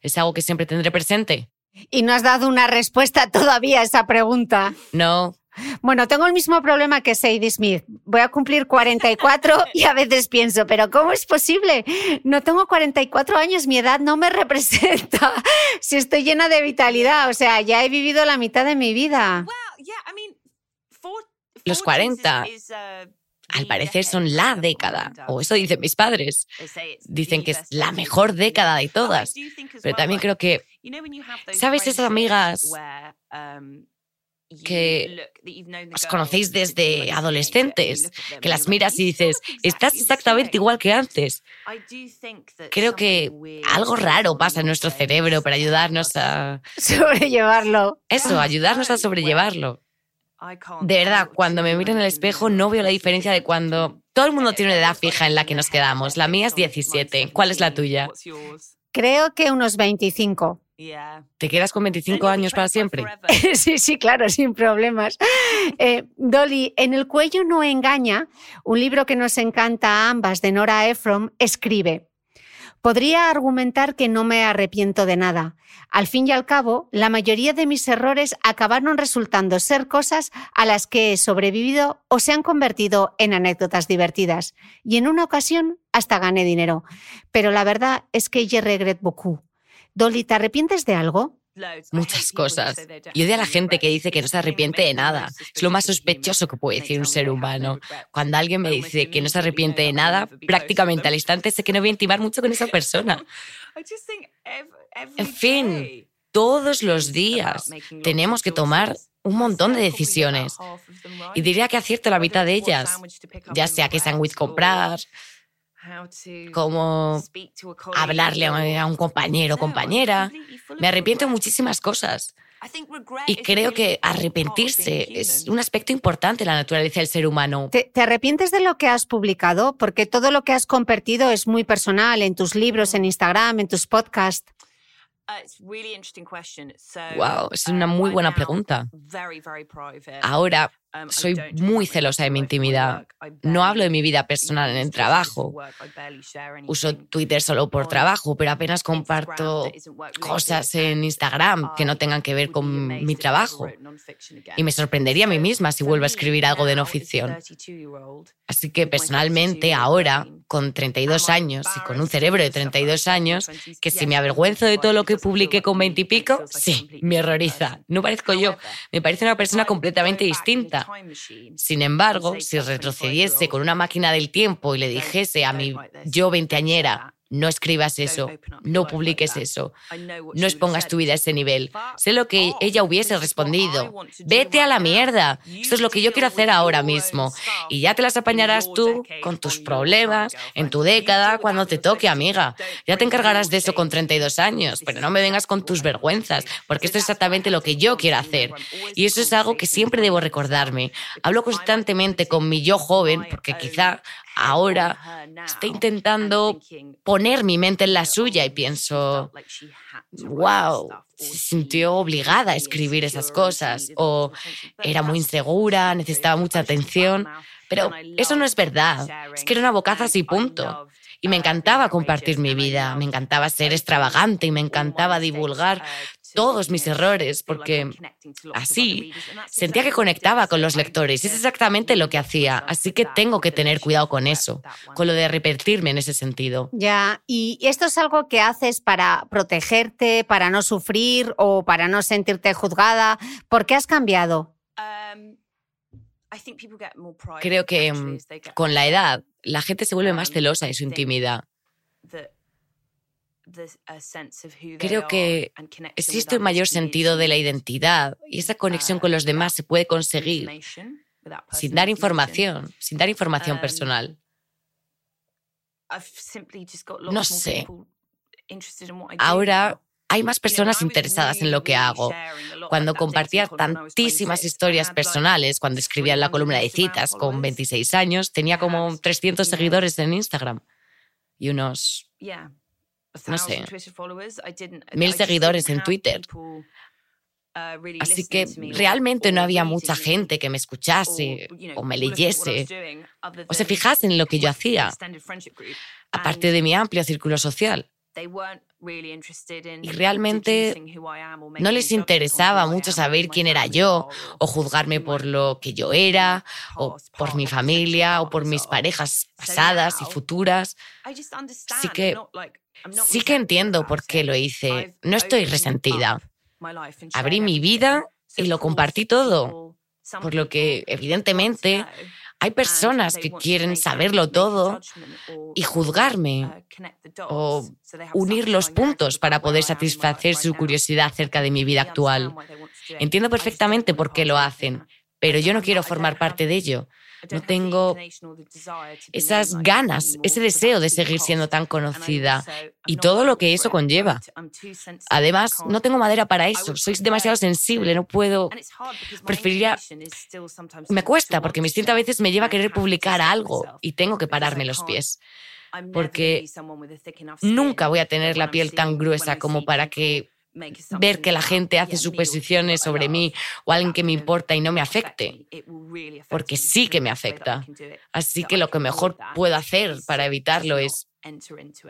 es algo que siempre tendré presente. Y no has dado una respuesta todavía a esa pregunta. No, bueno, tengo el mismo problema que Sadie Smith. Voy a cumplir 44 y a veces pienso, pero ¿cómo es posible? No tengo 44 años, mi edad no me representa. Si estoy llena de vitalidad, o sea, ya he vivido la mitad de mi vida. Los 40 al parecer son la década, o eso dicen mis padres. Dicen que es la mejor década de todas. Pero también creo que, ¿sabes esas amigas que os conocéis desde adolescentes, que las miras y dices, estás exactamente igual que antes. Creo que algo raro pasa en nuestro cerebro para ayudarnos a sobrellevarlo. Eso, ayudarnos a sobrellevarlo. De verdad, cuando me miro en el espejo no veo la diferencia de cuando todo el mundo tiene una edad fija en la que nos quedamos. La mía es 17. ¿Cuál es la tuya? Creo que unos 25. ¿Te quedas con 25 años para siempre? sí, sí, claro, sin problemas. Eh, Dolly, En el cuello no engaña, un libro que nos encanta a ambas de Nora Ephron, escribe. Podría argumentar que no me arrepiento de nada. Al fin y al cabo, la mayoría de mis errores acabaron resultando ser cosas a las que he sobrevivido o se han convertido en anécdotas divertidas. Y en una ocasión hasta gané dinero. Pero la verdad es que je regrette beaucoup. Dolly, ¿te arrepientes de algo? Muchas cosas. Y odio a la gente que dice que no se arrepiente de nada. Es lo más sospechoso que puede decir un ser humano. Cuando alguien me dice que no se arrepiente de nada, prácticamente al instante sé que no voy a intimar mucho con esa persona. En fin, todos los días tenemos que tomar un montón de decisiones. Y diría que acierto la mitad de ellas. Ya sea qué sándwich comprar, cómo hablarle a un compañero o compañera. Me arrepiento de muchísimas cosas. Y creo que arrepentirse es un aspecto importante de la naturaleza del ser humano. ¿Te, ¿Te, arrepientes de lo que has publicado? Porque todo lo que has compartido es muy personal en tus libros, en Instagram, en tus podcasts. Wow, es una muy buena pregunta. Ahora soy muy celosa de mi intimidad. No hablo de mi vida personal en el trabajo. Uso Twitter solo por trabajo, pero apenas comparto cosas en Instagram que no tengan que ver con mi trabajo. Y me sorprendería a mí misma si vuelvo a escribir algo de no ficción. Así que personalmente ahora, con 32 años y con un cerebro de 32 años, que si me avergüenzo de todo lo que publiqué con 20 y pico, sí, me horroriza. No parezco yo, me parece una persona completamente distinta. Sin embargo, si retrocediese con una máquina del tiempo y le dijese a mi yo veinteañera, no escribas eso, no publiques eso, no expongas tu vida a ese nivel. Sé lo que ella hubiese respondido. Vete a la mierda. Esto es lo que yo quiero hacer ahora mismo. Y ya te las apañarás tú con tus problemas en tu década cuando te toque, amiga. Ya te encargarás de eso con 32 años, pero no me vengas con tus vergüenzas, porque esto es exactamente lo que yo quiero hacer. Y eso es algo que siempre debo recordarme. Hablo constantemente con mi yo joven, porque quizá ahora está intentando poner mi mente en la suya y pienso, wow, se sintió obligada a escribir esas cosas o era muy insegura, necesitaba mucha atención. Pero eso no es verdad, es que era una bocaza así punto. Y me encantaba compartir mi vida, me encantaba ser extravagante y me encantaba divulgar todos mis errores, porque así sentía que conectaba con los lectores. Es exactamente lo que hacía, así que tengo que tener cuidado con eso, con lo de repetirme en ese sentido. Ya, ¿y esto es algo que haces para protegerte, para no sufrir o para no sentirte juzgada? ¿Por qué has cambiado? Creo que mm, con la edad la gente se vuelve más celosa de su intimidad. Creo que existe un mayor sentido de la identidad y esa conexión con los demás se puede conseguir sin dar información, sin dar información personal. No sé. Ahora hay más personas interesadas en lo que hago. Cuando compartía tantísimas historias personales, cuando escribía en la columna de citas con 26 años, tenía como 300 seguidores en Instagram y unos no sé, mil seguidores en Twitter. Uh, Así que realmente no había mucha gente que me escuchase o me leyese. o se fijase en lo que yo hacía, aparte de mi amplio círculo social. Y realmente no les interesaba mucho saber quién era yo o juzgarme por lo que yo era o por mi familia o por mis parejas pasadas y futuras. Así que Sí que entiendo por qué lo hice. No estoy resentida. Abrí mi vida y lo compartí todo. Por lo que, evidentemente, hay personas que quieren saberlo todo y juzgarme o unir los puntos para poder satisfacer su curiosidad acerca de mi vida actual. Entiendo perfectamente por qué lo hacen, pero yo no quiero formar parte de ello. No tengo esas ganas, ese deseo de seguir siendo tan conocida y todo lo que eso conlleva. Además, no tengo madera para eso. Soy demasiado sensible, no puedo. Preferiría. Me cuesta porque mi instinto a veces me lleva a querer publicar algo y tengo que pararme los pies porque nunca voy a tener la piel tan gruesa como para que ver que la gente hace suposiciones sobre mí o alguien que me importa y no me afecte, porque sí que me afecta. Así que lo que mejor puedo hacer para evitarlo es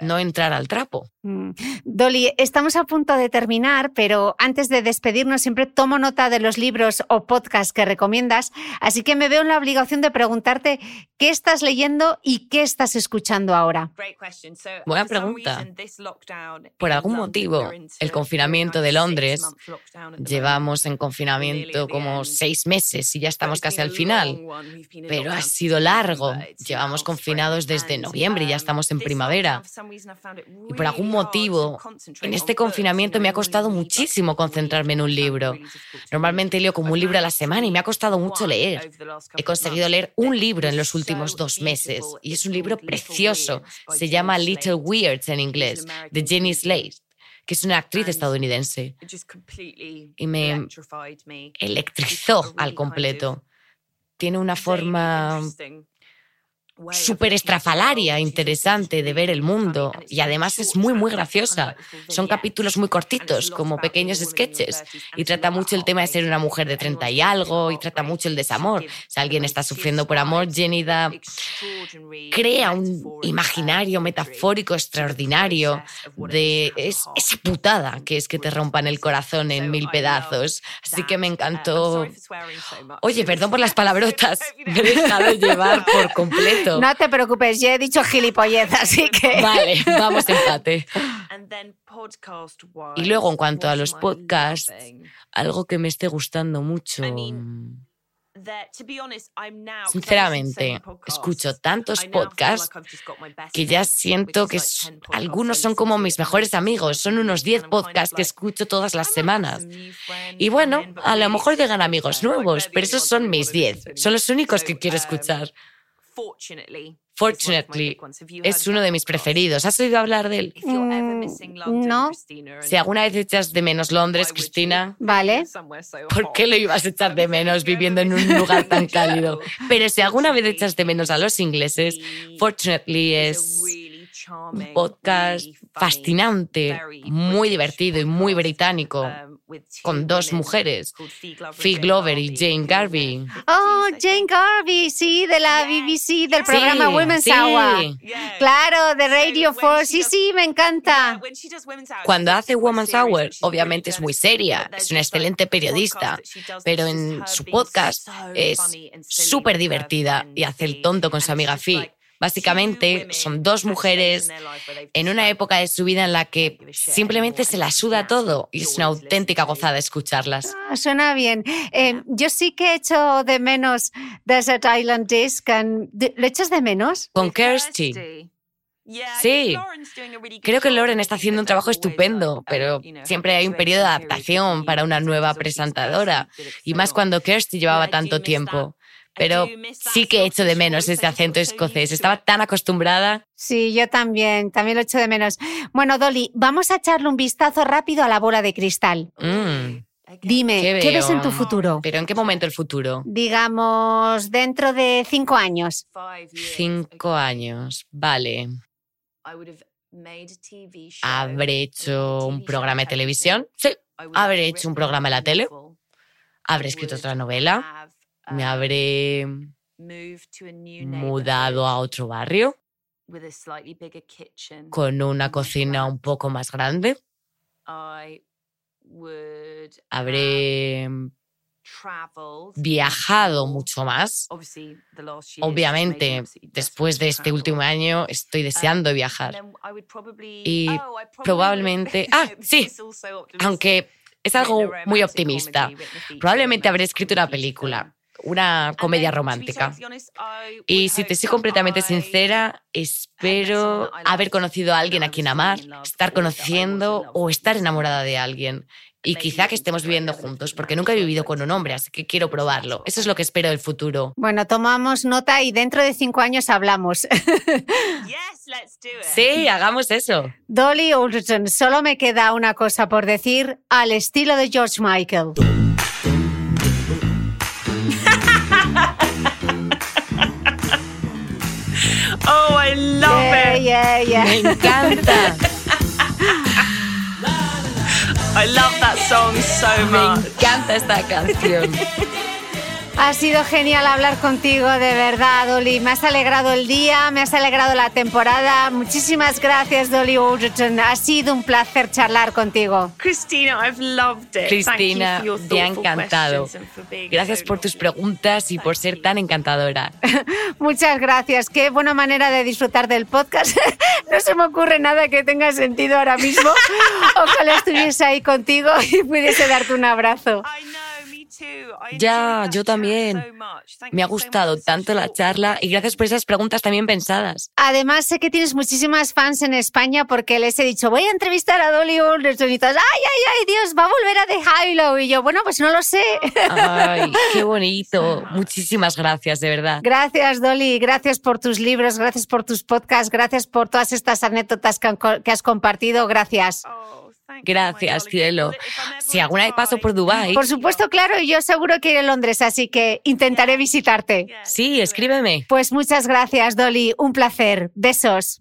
no entrar al trapo. Mm. Dolly, estamos a punto de terminar, pero antes de despedirnos siempre tomo nota de los libros o podcasts que recomiendas, así que me veo en la obligación de preguntarte qué estás leyendo y qué estás escuchando ahora. Buena pregunta. Por algún motivo, el confinamiento de Londres, llevamos en confinamiento como seis meses y ya estamos casi al final, pero ha sido largo. Llevamos confinados desde noviembre y ya estamos en primavera y por algún motivo, en este confinamiento me ha costado muchísimo concentrarme en un libro. Normalmente leo como un libro a la semana y me ha costado mucho leer. He conseguido leer un libro en los últimos dos meses y es un libro precioso. Se llama Little Weirds en inglés, de Jenny Slate que es una actriz estadounidense. Y me electrizó al completo. Tiene una forma súper estrafalaria, interesante de ver el mundo. Y además es muy, muy graciosa. Son capítulos muy cortitos, como pequeños sketches. y trata mucho el tema de ser una mujer de 30 y algo y trata mucho el desamor. Si alguien está sufriendo por amor, Jenny da, crea un imaginario metafórico extraordinario de esa putada que es que te rompan el corazón en mil pedazos. Así que me encantó. Oye, perdón por las palabrotas, me he dejado llevar por completo. No te preocupes, ya he dicho gilipollez, así que. Vale, vamos empate. Y luego, en cuanto a los podcasts, algo que me esté gustando mucho. Sinceramente, escucho tantos podcasts que ya siento que algunos son como mis mejores amigos. Son unos 10 podcasts que escucho todas las semanas. Y bueno, a lo mejor llegan amigos nuevos, pero esos son mis 10. Son los únicos que quiero escuchar. Fortunately, es uno de mis preferidos. ¿Has oído hablar de él? Mm, no. Si alguna vez echas de menos Londres, Cristina. Vale. ¿Por qué lo ibas a echar de menos viviendo en un lugar tan cálido? Pero si alguna vez echas de menos a los ingleses, Fortunately es Un podcast fascinante, muy divertido y muy británico, con dos mujeres, Fee Glover y Jane Garvey. Oh, Jane Garvey, sí, de la BBC, del programa Women's Hour. Claro, de Radio 4, sí, sí, me encanta. Cuando hace Women's Hour, obviamente es muy seria, es una excelente periodista, pero en su podcast es súper divertida y hace el tonto con su amiga Fee. Básicamente son dos mujeres en una época de su vida en la que simplemente se la suda todo y es una auténtica gozada escucharlas. Ah, suena bien. Eh, yo sí que he hecho de menos Desert Island Disc. ¿Lo echas de menos? Con Kirsty. Sí, creo que Lauren está haciendo un trabajo estupendo, pero siempre hay un periodo de adaptación para una nueva presentadora, y más cuando Kirsty llevaba tanto tiempo pero sí que he hecho de menos ese acento escocés. Estaba tan acostumbrada. Sí, yo también, también lo echo de menos. Bueno, Dolly, vamos a echarle un vistazo rápido a la bola de cristal. Mm. Dime, ¿qué, ves en tu futuro? ¿Pero en qué momento el futuro? Digamos, dentro de cinco años. Cinco años, vale. ¿Habré hecho un programa de televisión? Sí. ¿Habré hecho un programa en la tele? ¿Habré escrito otra novela? Me habré mudado a otro barrio con una cocina un poco más grande. Habré viajado mucho más. Obviamente, después de este último año, estoy deseando viajar. Y probablemente... Ah, sí, aunque es algo muy optimista. Probablemente habré escrito una película una comedia romántica. Y si te soy completamente sincera, espero haber conocido a alguien a quien amar, estar conociendo o estar enamorada de alguien. Y quizá que estemos viviendo juntos, porque nunca he vivido con un hombre, así que quiero probarlo. Eso es lo que espero del futuro. Bueno, tomamos nota y dentro de cinco años hablamos. Sí, hagamos eso. Dolly Ulrich, solo me queda una cosa por decir al estilo de George Michael. Yeah. Yeah, yeah. Me encanta. I love that song so much. Me encanta esta canción. Ha sido genial hablar contigo, de verdad, Dolly. Me has alegrado el día, me has alegrado la temporada. Muchísimas gracias, Dolly Overton. Ha sido un placer charlar contigo. Cristina, I've loved it. Cristina, me ha encantado. Gracias por tus preguntas y por ser tan encantadora. Muchas gracias. Qué buena manera de disfrutar del podcast. no se me ocurre nada que tenga sentido ahora mismo. Ojalá estuviese ahí contigo y pudiese darte un abrazo. Ya, yo también. Me ha gustado tanto la charla y gracias por esas preguntas también pensadas. Además, sé que tienes muchísimas fans en España porque les he dicho, voy a entrevistar a Dolly Alderson y todas, ay, ay, ay, Dios, va a volver a The Hilo. Y yo, bueno, pues no lo sé. Ay, qué bonito. Muchísimas gracias, de verdad. Gracias, Dolly. Gracias por tus libros, gracias por tus podcasts, gracias por todas estas anécdotas que has compartido. Gracias. Gracias, cielo. Si alguna vez paso por Dubai. Por supuesto, claro, y yo seguro que iré a Londres, así que intentaré visitarte. Sí, escríbeme. Pues muchas gracias, Dolly. Un placer. Besos.